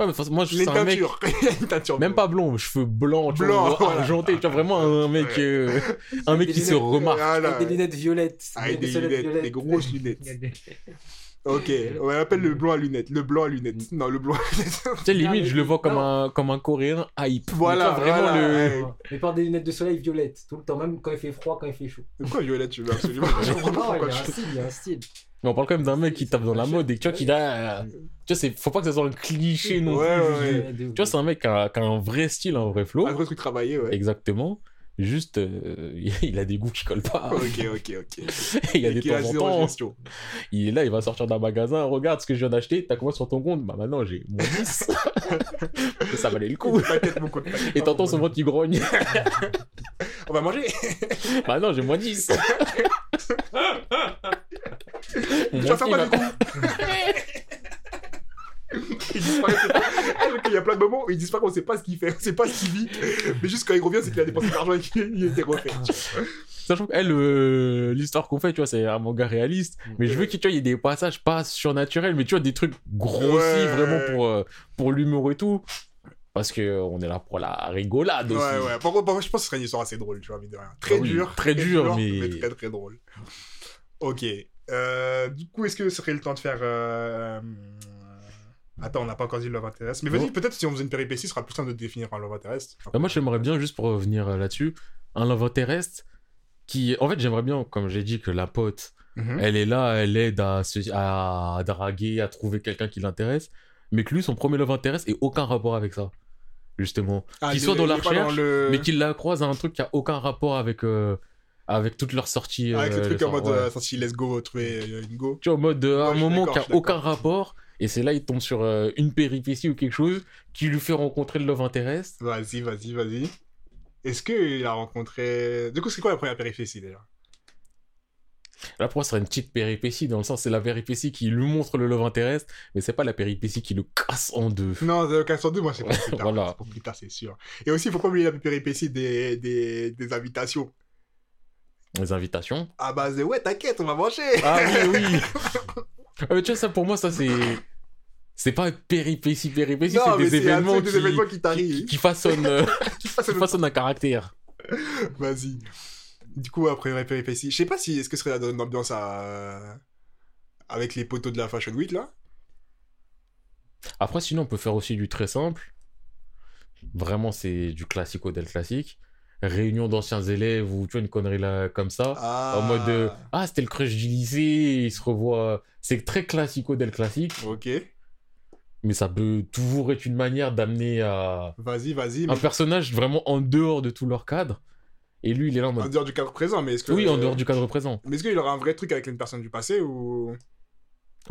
mais de toute façon, moi, je une un mec, teinture. Une même blonde. pas blond, cheveux blancs, tu Blanc, vois, voilà. argenté, tu vois, vraiment un mec, Ouais. euh, un mec Des qui se remarque. Voilà. Avec des lunettes violettes. Avec des solettes lunettes, des grosses lunettes. Il Ok, on appelle le blond à lunettes. Le blanc à lunettes. Non, le blanc à lunettes. Tu sais, limite, je le vois comme un, comme un coréen hype. Voilà, vois, vraiment voilà, le. ouais. Mais par des lunettes de soleil violettes, tout le temps, même quand il fait froid, quand il fait chaud. Pourquoi Violette, tu veux absolument Non, il y a je- un style, il y a un style. Mais on parle quand même d'un mec qui tape dans la mode et que tu vois qu'il a. Tu vois, c'est- faut pas que ça soit un cliché non Ouais, plus. ouais, Tu vois, c'est un mec qui a, qui a un vrai style, un vrai flow. Un vrai truc travaillé, ouais. Exactement. Juste, euh, il a des goûts qui collent pas. Ok, ok, ok. il y a Et des qui a temps en temps. gestion. Il est là, il va sortir d'un magasin. Regarde ce que je viens d'acheter. T'as combien sur ton compte? Bah maintenant, j'ai mon 10. ça valait le coup. Mon. Et t'entends son ventre qui grogne. On va manger bah non, j'ai moins 10. Mon Tu vas faire petit quoi va- du coup? Il disparaît. le gars, Il y a plein de moments où il disparaît, on sait pas ce qu'il fait, on sait pas ce qu'il vit. Mais juste quand il revient, c'est qu'il a dépensé de l'argent et qu'il était refait. Sachant que elle, euh, l'histoire qu'on fait, tu vois, c'est un manga réaliste. Mais je veux qu'il y ait des passages pas surnaturels, mais tu vois, des trucs grossis Ouais. vraiment pour, euh, pour l'humour et tout. Parce que on est là pour la rigolade aussi. Ouais, ouais. Par contre, je pense que ce serait une histoire assez drôle, tu vois, mine de rien. Très Ah oui, dur. très dur, mais- très, très drôle. Ok. Euh, du coup, est-ce que ce serait le temps de faire. euh, Attends, on n'a pas encore dit le love interest. Mais vas-y, peut-être si on faisait une péripétie, ce sera plus simple de définir un love interest. Bah, moi, j'aimerais bien, juste pour revenir euh, là-dessus, un love interest qui. En fait, j'aimerais bien, comme j'ai dit, que la pote, Mhm. elle est là, elle aide à, draguer, à trouver quelqu'un qui l'intéresse, mais que lui, son premier love interest ait aucun rapport avec ça. Justement. Ah, qu'il il- soit dans la recherche, le- mais qu'il la croise à un truc qui a aucun rapport avec, euh, avec toutes leurs sorties. Avec euh, le truc le en mode ouais. euh, sorti let's go, trouver euh, une go. Tu vois, en mode euh, Ouais, un moment qui a aucun rapport, et c'est là il tombe sur euh, une péripétie ou quelque chose qui lui fait rencontrer le love interest. Vas-y, vas-y, vas-y. Est-ce qu'il a rencontré. Du coup, c'est quoi la première péripétie déjà? Là, pour moi, ce serait une petite péripétie, dans le sens, c'est la péripétie qui lui montre le love interest, mais c'est pas la péripétie qui le casse en deux. Non, The 402, moi, c'est pour plus tard. Voilà. C'est pour plus tard, c'est sûr. Et aussi, il faut pas oublier la péripétie des, des, des invitations? Les invitations? À base de ouais, t'inquiète, on va manger. Ah oui, oui. Ah, mais tu vois, ça, pour moi, ça, c'est. C'est pas péripétie, péripétie, c'est des événements, qui, des événements qui t'arrivent. qui façonnent, euh, Qui passe qui façonnent un caractère. Vas-y. Du coup, après la péripétie, je sais pas si est-ce que ce serait une ambiance à... avec les poteaux de la Fashion Week là? Après, sinon, on peut faire aussi du très simple. Vraiment, c'est du classico del classique. Réunion d'anciens élèves ou tu vois une connerie là comme ça. Ah. En mode euh, ah c'était le crush du lycée, ils se revoient. C'est très classico del classique, Ok. mais ça peut toujours être une manière d'amener à Vas-y, vas-y. un mais- personnage vraiment en dehors de tout leur cadre Et lui, il est là en dehors du cadre présent, mais est-ce que. Oui, en dehors du cadre présent. Mais est-ce qu'il aura un vrai truc avec une personne du passé ou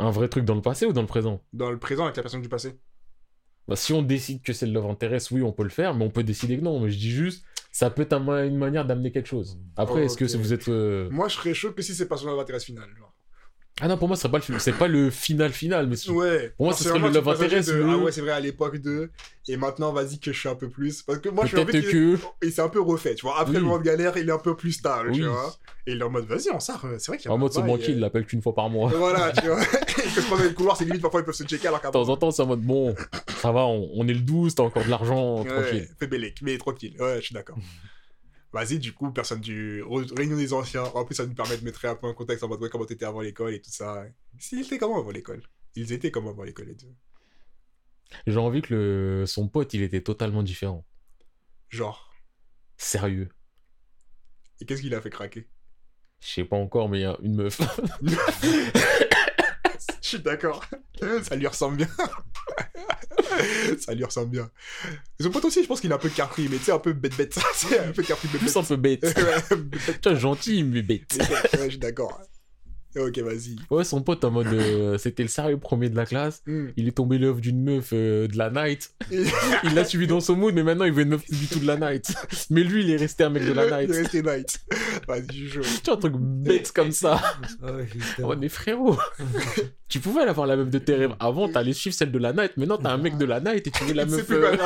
Un vrai truc dans le passé ou dans le présent? Dans le présent avec la personne du passé Bah, si on décide que c'est le love interest, oui, on peut le faire, mais on peut décider que non. Mais je dis juste, ça peut être un une manière d'amener quelque chose. Après, Oh, est-ce que ok. si vous êtes. euh, Moi, je serais chaud que si c'est pas son love interest final. Genre. Ah non, pour moi, ce serait pas le, film- c'est pas le final final, mais Ouais. Pour moi, ce c'est serait le love interest, de, le- Ah ouais, c'est vrai, à l'époque de. Et maintenant, vas-y, que je suis un peu plus. Parce que moi, je suis un peu. que. Il s'est un peu refait, tu vois. Après Oui. le moment de galère, il est un peu plus stable, tu vois. Et il est en mode, vas-y, on sort. euh, C'est vrai qu'il y a En mode, de c'est bail, banquier, euh. il l'appelle qu'une fois par mois. Voilà, tu vois. Il peut se prendre le couloir, c'est limite, parfois ils peuvent se checker alors De qu'avant. temps en temps, c'est en mode, bon, ça va, on, on est le 12, t'as encore de l'argent, Ouais, tranquille. fais bélec, mais tranquille. Ouais, je suis d'accord. Vas-y, du coup, personne du. Réunion des anciens. En plus, ça nous permet de mettre un peu un contexte en mode, ouais, comment t'étais avant l'école et tout ça. S'ils étaient comment avant l'école? Ils étaient comment avant l'école, les deux? J'ai envie que le... son pote, il était totalement différent. Genre? Sérieux. Et qu'est-ce qui l'a fait craquer? Je sais pas encore, mais il y a une meuf. Je suis d'accord. Ça lui ressemble bien. ça lui ressemble bien. Son pote aussi, je pense qu'il est un peu carfree, mais tu sais, un peu bête-bête. C'est un peu Plus bête-bête. un peu bête. Tu vois, gentil, mais bête. Ouais, je suis d'accord. Ok, vas-y. Ouais, son pote, en mode, euh, c'était le sérieux premier de la classe. Hmm. Il est tombé l'œuvre d'une meuf euh, de la night. Il l'a suivi dans son mood, mais maintenant il veut une meuf du tout de la night. Mais lui, il est resté un mec de la Il est night. resté night. Vas-y, je. Tu vois, un truc bête comme ça. Oh. En mode, mais frérot, tu pouvais aller avoir la meuf de tes rêves. Avant, t'allais suivre celle de la night. Maintenant, t'as un mec de la night et tu veux la meuf. plus euh.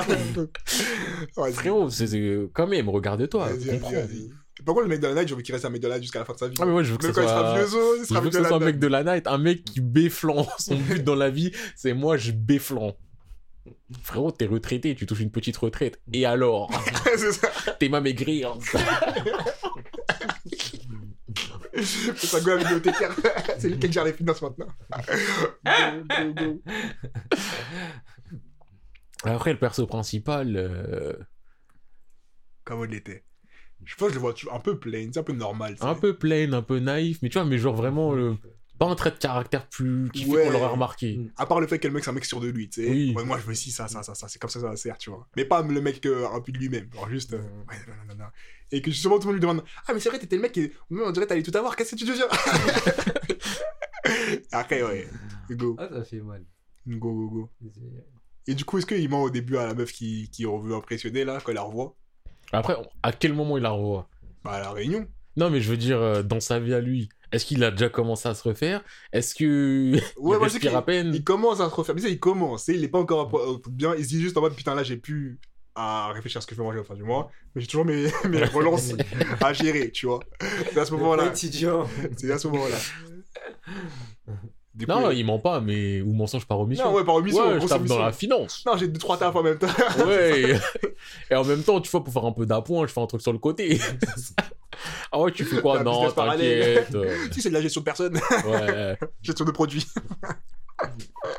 Frérot, c'est quand même, regarde-toi. Vas-y, vas-y. Par contre, le mec de la night, j'ai envie qu'il reste un mec de la night jusqu'à la fin de sa vie. Ah, mais moi, je veux que Même ça quand il sera soit. vieux, il Je sera veux mec que de ce soit un mec de la night, un mec qui béflant. Son but dans la vie, c'est moi, je béflant. Frérot, t'es retraité, tu touches une petite retraite. Et alors C'est ça. T'es ma maigrir. C'est bibliothécaire. C'est lui qui gère les finances maintenant. Go, go, go. Après, le perso principal. euh, Comment il était? Je pense que je le vois toujours un peu plain, c'est un peu normal. un peu plain, un peu naïf, mais tu vois, mais genre vraiment. euh, pas un trait de caractère plus. qui fait Ouais. qu'on l'aurait remarqué. À part le fait que le mec c'est un mec sûr de lui, tu sais. Oui. Ouais, moi je veux ci, ça, ça, ça, ça, c'est comme ça ça va se faire, tu vois. Mais pas le mec euh, un peu de lui-même, genre juste. euh, ouais, non, non, non, non. Et que justement tout le monde lui demande Ah, mais c'est vrai, t'étais le mec qui. Mais on dirait t'allais tout avoir, qu'est-ce que tu deviens Après, ouais. Go, Ah, ça fait mal. go, go, go. Et du coup, est-ce qu'il ment au début à la meuf qui, qui veut impressionner là, quand elle la revoit? Après, à quel moment il la revoit? Bah, à la réunion. Non, mais je veux dire, euh, dans sa vie à lui, est-ce qu'il a déjà commencé à se refaire? Est-ce que. Ouais, il moi je sais à peine? il commence à se refaire. Mais ça, il commence, il est pas encore bien. Il se dit juste en mode putain, là j'ai pu à réfléchir à ce que je vais manger à la fin du mois, mais j'ai toujours mes, mes relances à gérer, tu vois. C'est à ce moment-là. C'est à ce moment-là. Du coup, Non, euh, il ment pas, mais. Ou mensonge par omission. non, ouais, par omission. Ouais, je tape dans la finance. Non, j'ai deux, trois tafs en même temps. Ouais. Et en même temps, tu vois, pour faire un peu d'appoint, je fais un truc sur le côté. ah ouais, tu fais quoi? La Non, t'inquiète. si, c'est de la gestion de personnes, Ouais. gestion de produits.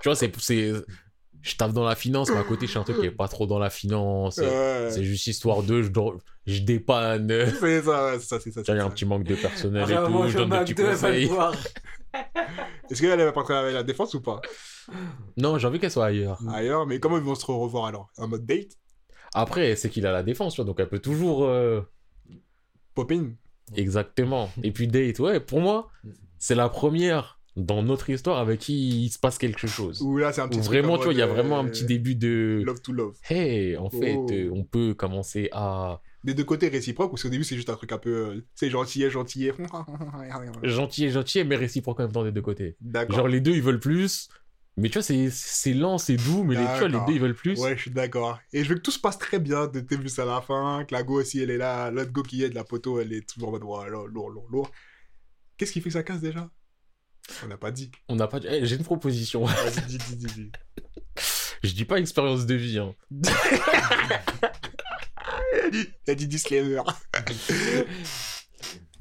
Tu vois, c'est. Je tape dans la finance, mais à côté, je suis un truc qui est pas trop dans la finance. Ouais. C'est juste histoire de. Je, dépanne. C'est ça, ouais, c'est ça, c'est ça. Tu vois, il y a c'est un ça. petit manque de personnel et tout. moi, Je je donne des petits McDo, elle va le conseils. voir. Est-ce qu'elle va pas travailler à la défense ou pas? Non, j'ai envie qu'elle soit ailleurs. Ailleurs, mais comment ils vont se revoir alors? En mode date? Après, c'est qu'il a la défense, donc elle peut toujours. euh, Popping Exactement. Et puis Date, ouais, pour moi, c'est la première dans notre histoire avec qui il se passe quelque chose. Ou là, c'est un petit vraiment, en tu vois, il y a vraiment un euh, petit début de. Love to love. Hey, en fait, Oh. euh, on peut commencer à. Des deux côtés réciproques, ou c'est au début, c'est juste un truc un peu. euh, C'est gentillet, gentillet. Gentil, gentil, mais réciproque en même temps des deux côtés. D'accord. Genre, les deux, ils veulent plus. Mais tu vois, c'est- c'est lent, c'est doux, mais les, tu vois, les D'accord. deux, ils veulent plus. Ouais, je suis d'accord. Et je veux que tout se passe très bien de début à la fin, que la go aussi, elle est là, l'autre go qui est de la poteau, elle est toujours en mode, lourd, lourd, lourd. Qu'est-ce qui fait que ça casse déjà? On n'a pas dit. On n'a pas. Eh, J'ai une proposition. Vas-y, dis, dis, dis. Je dis pas expérience de vie, hein. Il a dit disclaimer.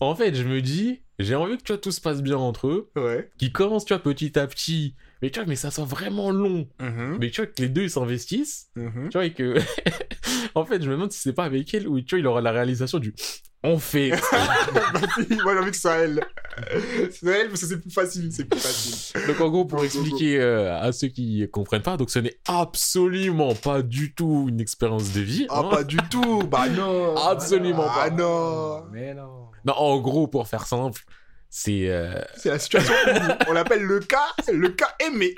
En fait, je me dis, j'ai envie que tu vois, tout se passe bien entre eux, Ouais. qui commence, tu vois, petit à petit. Mais tu vois, mais ça soit vraiment long. Mhm, Mais tu vois, que les deux, ils s'investissent. mhm. Tu vois, et que. en fait, je me demande si c'est pas avec elle où, tu vois, il aura la réalisation du. En fait, moi j'ai envie que ce soit elle. C'est elle parce que c'est plus facile, c'est plus facile. donc en gros, pour expliquer euh, à ceux qui comprennent pas, donc ce n'est absolument pas du tout une expérience de vie. Ah, hein. pas du tout, bah non. Absolument Ah pas. non. Mais non. Non, en gros, pour faire simple, c'est euh, C'est la situation, on l'appelle le cas, le cas aimé.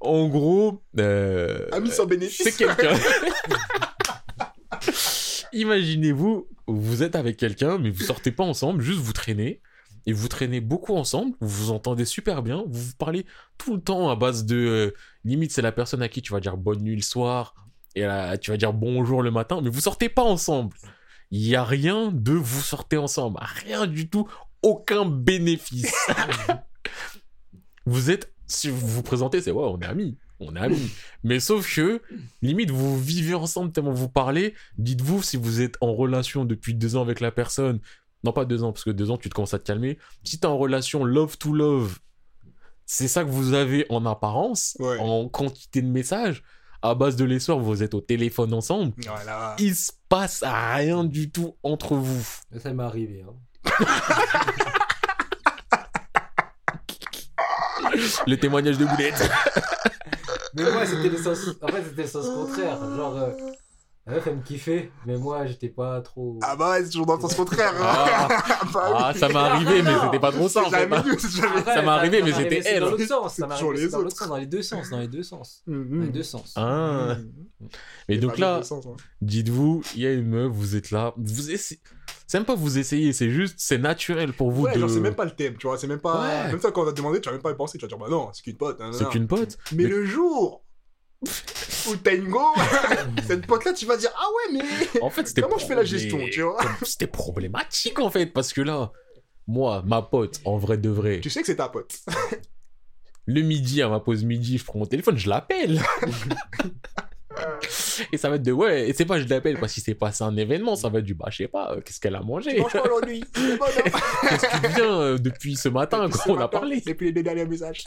en gros, euh, Ami sans bénéfice. c'est quelqu'un. Imaginez-vous, vous êtes avec quelqu'un, mais vous sortez pas ensemble, juste vous traînez. Et vous traînez beaucoup ensemble, vous vous entendez super bien, vous vous parlez tout le temps à base de... euh, limite, c'est la personne à qui tu vas dire bonne nuit le soir, et là, tu vas dire bonjour le matin, mais vous sortez pas ensemble. Il y a rien de vous sortez ensemble, rien du tout, aucun bénéfice. vous êtes... Si vous vous présentez, c'est ouais, on est amis, on est amis. Mais sauf que, limite, vous vivez ensemble tellement vous parlez. Dites-vous si vous êtes en relation depuis deux ans avec la personne. Non, pas deux ans, parce que deux ans, tu te commences à te calmer. Si t'es en relation love to love, c'est ça que vous avez en apparence, Ouais. en quantité de messages. À base de les soirs, vous êtes au téléphone ensemble. Voilà. Il se passe rien du tout entre vous. Ça m'est arrivé. Hein. Le témoignage de Boulette. Mais moi, c'était le sens. En fait, c'était le sens contraire. Genre, euh, la meuf, elle me kiffait, mais moi, j'étais pas trop. Ah bah ouais, c'est toujours dans le sens contraire. Ah, bah ah, oui. ça m'est arrivé, mais c'était pas trop ça en C'est fait. jamais jamais ça m'est arrivé, mais c'était elle. Dans l'autre sens, ça m'est arrivé, dans l'autre sens, dans les deux sens, dans les deux sens. Dans les deux sens. Ah. Et Et donc là, hein. dites-vous, il y a une meuf, vous êtes là, vous essayez. C'est même pas vous essayez, c'est juste, c'est naturel pour vous Ouais, de. genre c'est même pas le thème, tu vois, c'est même pas... Ouais. Même ça, quand on va te demander, tu vas même pas y penser, tu vas dire, bah non, c'est qu'une pote. C'est qu'une pote. Mais Mais- le jour où t'as une go, cette pote-là, tu vas dire, ah ouais, mais... En fait. Comment je fais la gestion, tu vois C'était problématique en fait, parce que là, moi, ma pote, en vrai de vrai, Tu sais que c'est ta pote. le midi, à ma pause midi, je prends mon téléphone, je l'appelle. et ça va être de ouais, et c'est pas je l'appelle parce qu'il s'est passé un événement, ça va être du bah, je sais pas, euh, qu'est-ce qu'elle a mangé? Mange pas aujourd'hui, c'est bon, non Qu'est-ce qui vient euh, depuis ce matin, Depuis quoi, ce on a parlé. Depuis les deux derniers messages.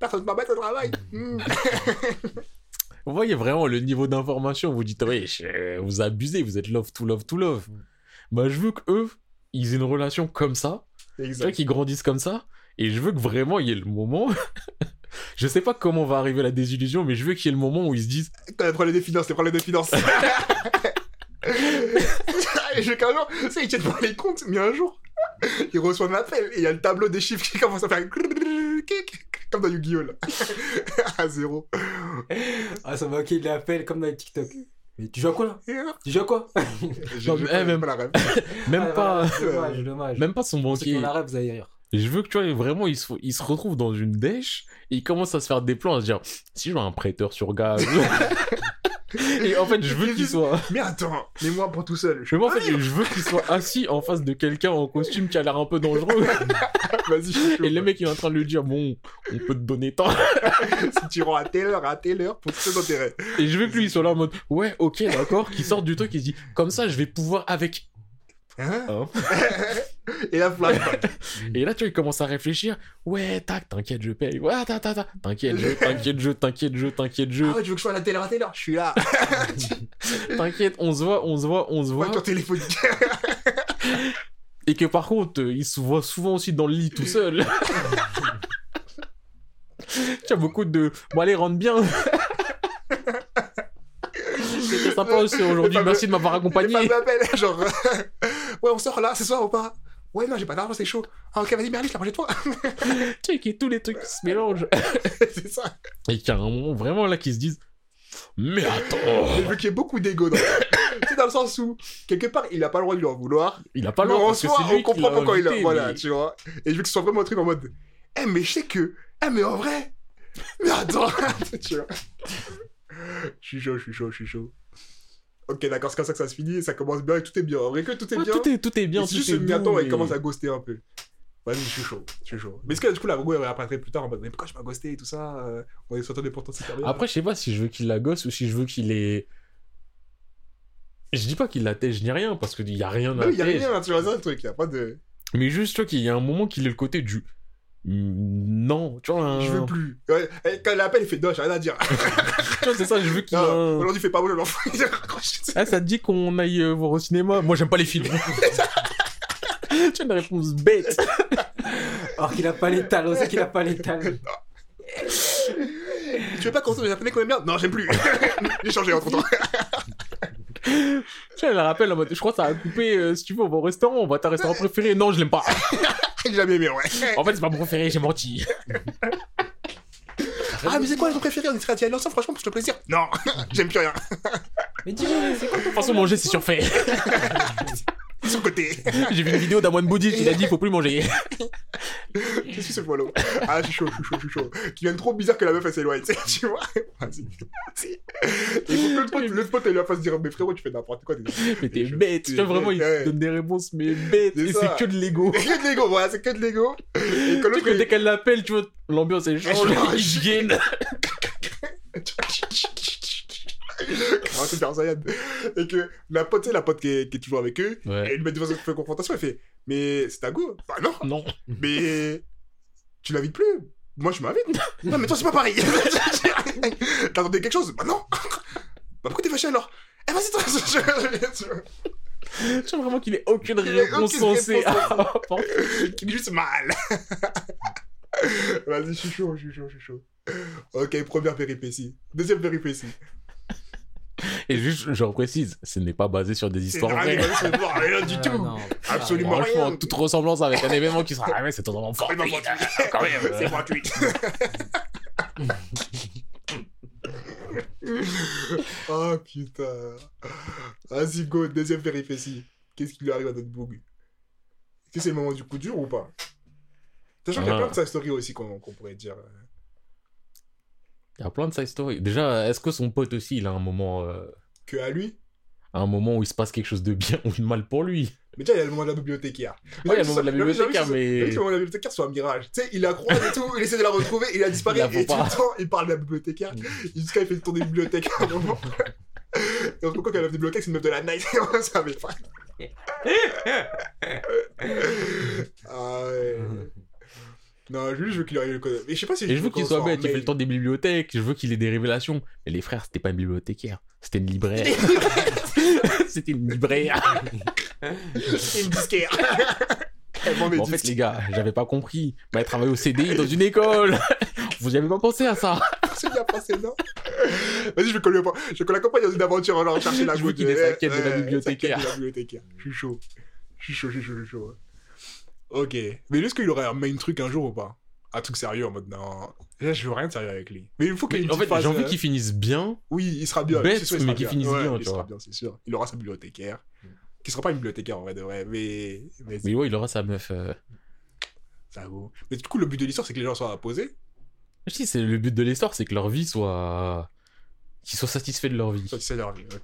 Personne ne m'embête au travail. Hmm. Vous voyez vraiment le niveau d'information, vous dites, oui, vous abusez, vous êtes love to love to love. Bah, je veux qu'eux, ils aient une relation comme ça, veux Exact. qu'ils grandissent comme ça, et je veux que vraiment il y ait le moment. je sais pas comment va arriver la désillusion, mais je veux qu'il y ait le moment où ils se disent, T'as les problèmes de finances, les problèmes de finances. Je qu'un jour, tu sais, il tienne pas les comptes, mais un jour, il reçoit un appel et il y a le tableau des chiffres qui commence à faire comme dans Yu-Gi-Oh! là. à zéro. Ah, ça m'a qu'il l'appelle comme dans les TikTok. Mais tu joues à quoi là? Euh, Tu joues à quoi? J'ai Non, j'ai mais, pas, eh, même- pas la rêve. même Ah, pas, voilà, Dommage, dommage. même pas son ceux banquier. la rêve, vous allez rire. Je veux que tu vois, vraiment, il se, il se retrouve dans une dèche, et il commence à se faire des plans, à se dire, si je veux un prêteur sur gaz. et en fait, je veux qu'il soit. Mais attends, mais moi pour tout seul. Je veux, en fait, je veux qu'il soit assis en face de quelqu'un en costume qui a l'air un peu dangereux. Vas-y. Et le mec, il est en train de lui dire, bon, on peut te donner tant. si tu rends à telle heure, à telle heure, pour tous tes intérêts. Et je veux que lui, il soit là en mode, ouais, ok, d'accord, qu'il sorte du truc, il se dit, comme ça, je vais pouvoir avec. Hein Hein Et flashback. Et là, tu vois, il commence à réfléchir, ouais, tac, t'inquiète, je paye. Ouais, ta, ta, ta. T'inquiète, je, t'inquiète, je, t'inquiète, je, t'inquiète, je. Ah ouais, tu veux que je sois à la heure, à heure Je suis là. T'inquiète, on se voit, on se voit, on se voit. Voiture téléphonique. Et que par contre, il se voit souvent aussi dans le lit tout seul. tu as beaucoup de. Bon, allez, rentre bien. C'était sympa aussi aujourd'hui. Merci de m'avoir accompagné. genre, ouais, on sort là, ce soir ou pas? Ouais, non, j'ai pas d'argent, c'est chaud. Ah, ok, vas-y, Merlis, la prochaine fois. Tu sais, qu'il y ait tous les trucs qui se mélangent. c'est ça. Et qu'il y a un moment vraiment là qui se disent Mais attends Je veux qu'il y ait beaucoup d'ego dans C'est dans le sens où, quelque part, il a pas le droit de lui en vouloir. Il a pas le droit en parce que soi, c'est lui on comprend pourquoi il a. Voilà, tu vois. Et je veux que ce soit vraiment un truc en mode, eh, mais je sais que. Eh, mais en vrai. Mais attends. tu vois. Je suis chaud, je suis chaud, je suis chaud. Ok, d'accord, c'est comme ça que ça se finit ça commence bien et tout est bien. En vrai que tout est Ouais, bien. tout, est, tout est bien. C'est juste doux, il et- commence à ghoster un peu. Vas-y, je suis chaud, je suis chaud. Mais est-ce que du coup, la Rogo, elle réapparaîtrait plus tard en mode, mais pourquoi je m'as ghosté et tout ça euh, On est s'entendait pourtant super bien. Après, je sais pas si je veux qu'il la gosse ou si je veux qu'il ait. Je dis pas qu'il la tèche ni rien parce qu'il y a rien à il y a rien, tu vois, ça le truc, il y a pas de. Mais juste, tu vois, qu'il y a un moment qu'il ait le côté du. Non, tu vois, un- Je veux plus. Et quand il appelle, il fait non, j'ai rien à dire. Tu vois, c'est ça, je veux qu'il un- aujourd'hui, il fait pas beau, je fous. Ah, ça te dit qu'on aille euh, voir au cinéma? Moi, j'aime pas les films. tu as une réponse bête. Alors qu'il a pas les talons, c'est qu'il a pas les talons. Tu veux pas qu'on se japonais qu'on aime bien? Non, j'aime plus. J'ai changé entre temps. Tu vois, elle rappelle en mode, je crois que ça a coupé, euh, si tu veux, au restaurant, on va à ta restaurant préféré. Non, je l'aime pas. J'ai jamais aimé, ouais. En fait, c'est pas mon préféré, j'ai menti. Ah, mais c'est quoi ton préféré? On serait aller ensemble, franchement, pour le plaisir. Non, j'aime plus rien. Mais dis-moi, c'est quoi De toute façon, manger, c'est surfait. Son côté. J'ai vu une vidéo d'un moine bouddhiste qui a dit, faut plus manger. Je suis ce follow. Ah, je suis chaud, je suis chaud, je suis chaud. Qui vient trop bizarre que la meuf elle s'éloigne, tu tu vois. Vas-y. Vas-y. Il faut que le pote, le pote, elle lui fasse dire, mais frérot, tu fais n'importe quoi. Mais t'es bête. Tu vois, vraiment, il te donne des réponses, mais bêtes. C'est Et c'est que de l'ego. C'est que de l'ego, voilà, c'est que de l'ego. Et quand Tu sais l'autre, que dès il- qu'elle l'appelle, tu vois, l'ambiance elle change, Elle change. ils viennent. Et que la pote, la pote qui est, qui est toujours avec eux, et Ouais. elle lui met devant une confrontation, elle fait, mais c'est ta go Bah non, Non. mais tu l'invites plus. Moi, je m'invite. Non, mais toi, c'est pas pareil. T'attendais quelque chose Bah non. Bah pourquoi t'es fâché alors? Eh, vas-y, toi. Tu vois vraiment qu'il ait aucune réponse sensée réponse à apporter. Qui dit juste mal. Vas-y, je suis chaud, je suis chaud, je suis chaud. Ok, première péripétie. Deuxième péripétie. Et juste, je précise, ce n'est pas basé sur des C'est histoires rien, vraies. rien du Ah, tout. non. Absolument. Franchement, rien. toute ressemblance avec un événement qui sera. Ah ouais, c'est totalement fort. Quand même. C'est gratuit. oh putain. Vas-y, go, deuxième péripétie. Qu'est-ce qui lui arrive à notre boug Est-ce que c'est le moment du coup dur ou pas? Sachant qu'il y a Ah. plein de side stories aussi qu'on pourrait dire. Il y a plein de side stories. Déjà, est-ce que son pote aussi, il a un moment, euh, Que à lui. un moment où il se passe quelque chose de bien ou de mal pour lui Mais déjà, il y a le moment de la bibliothécaire. Ouais, il y a le moment de la bibliothécaire, mais. ce moment de la bibliothécaire soit un mirage. Tu sais, il la croise et tout, il essaie de la retrouver, il a disparu, Il et tout pas. le temps, il parle de la bibliothécaire. Jusqu'à il fait le tour des bibliothèques à un moment. Et on se rend compte que la bibliothèque, c'est une meuf de la night. savait pas. ah ouais. Non, lui, je veux qu'il arrive le code. Mais je sais pas si Et je veux qu'il soit bête, il fait le temps des bibliothèques, je veux qu'il ait des révélations. Mais les frères, c'était pas une bibliothécaire, c'était une libraire. c'était une libraire. C'est une disquaire. Bon, en fait, les gars, j'avais pas compris. Mais elle travaille au CDI dans une école. Vous avez pas pensé à ça? C'est bien passé, non? Vas-y, je veux qu'on l'accompagne dans une aventure en allant chercher la Je veux goutte. qu'il ait sa la Ouais, sa bibliothécaire. quête de la bibliothécaire. Je suis chaud. Je suis chaud, je suis chaud, je suis chaud. Ok. Mais est-ce qu'il aurait un main truc un jour ou pas? Un truc sérieux en mode non. Là, je veux rien de sérieux avec lui. Mais il faut qu'il En fait, j'ai envie euh, qu'il finisse bien. Oui, il sera bien. bête, sûr, il mais qu'il finisse Ouais, bien, Il tu sera vois. bien, c'est sûr. Il aura sa bibliothécaire. Qui sera pas une bibliothécaire en vrai de vrai, mais. Mais Mais ouais, il aura sa meuf. euh. ça vaut. Mais du coup, le but de l'histoire, c'est que les gens soient posés. Si, c'est le but de l'histoire, c'est que leur vie soit. qu'ils soient satisfaits de leur vie. Ça, c'est leur vie. Ok.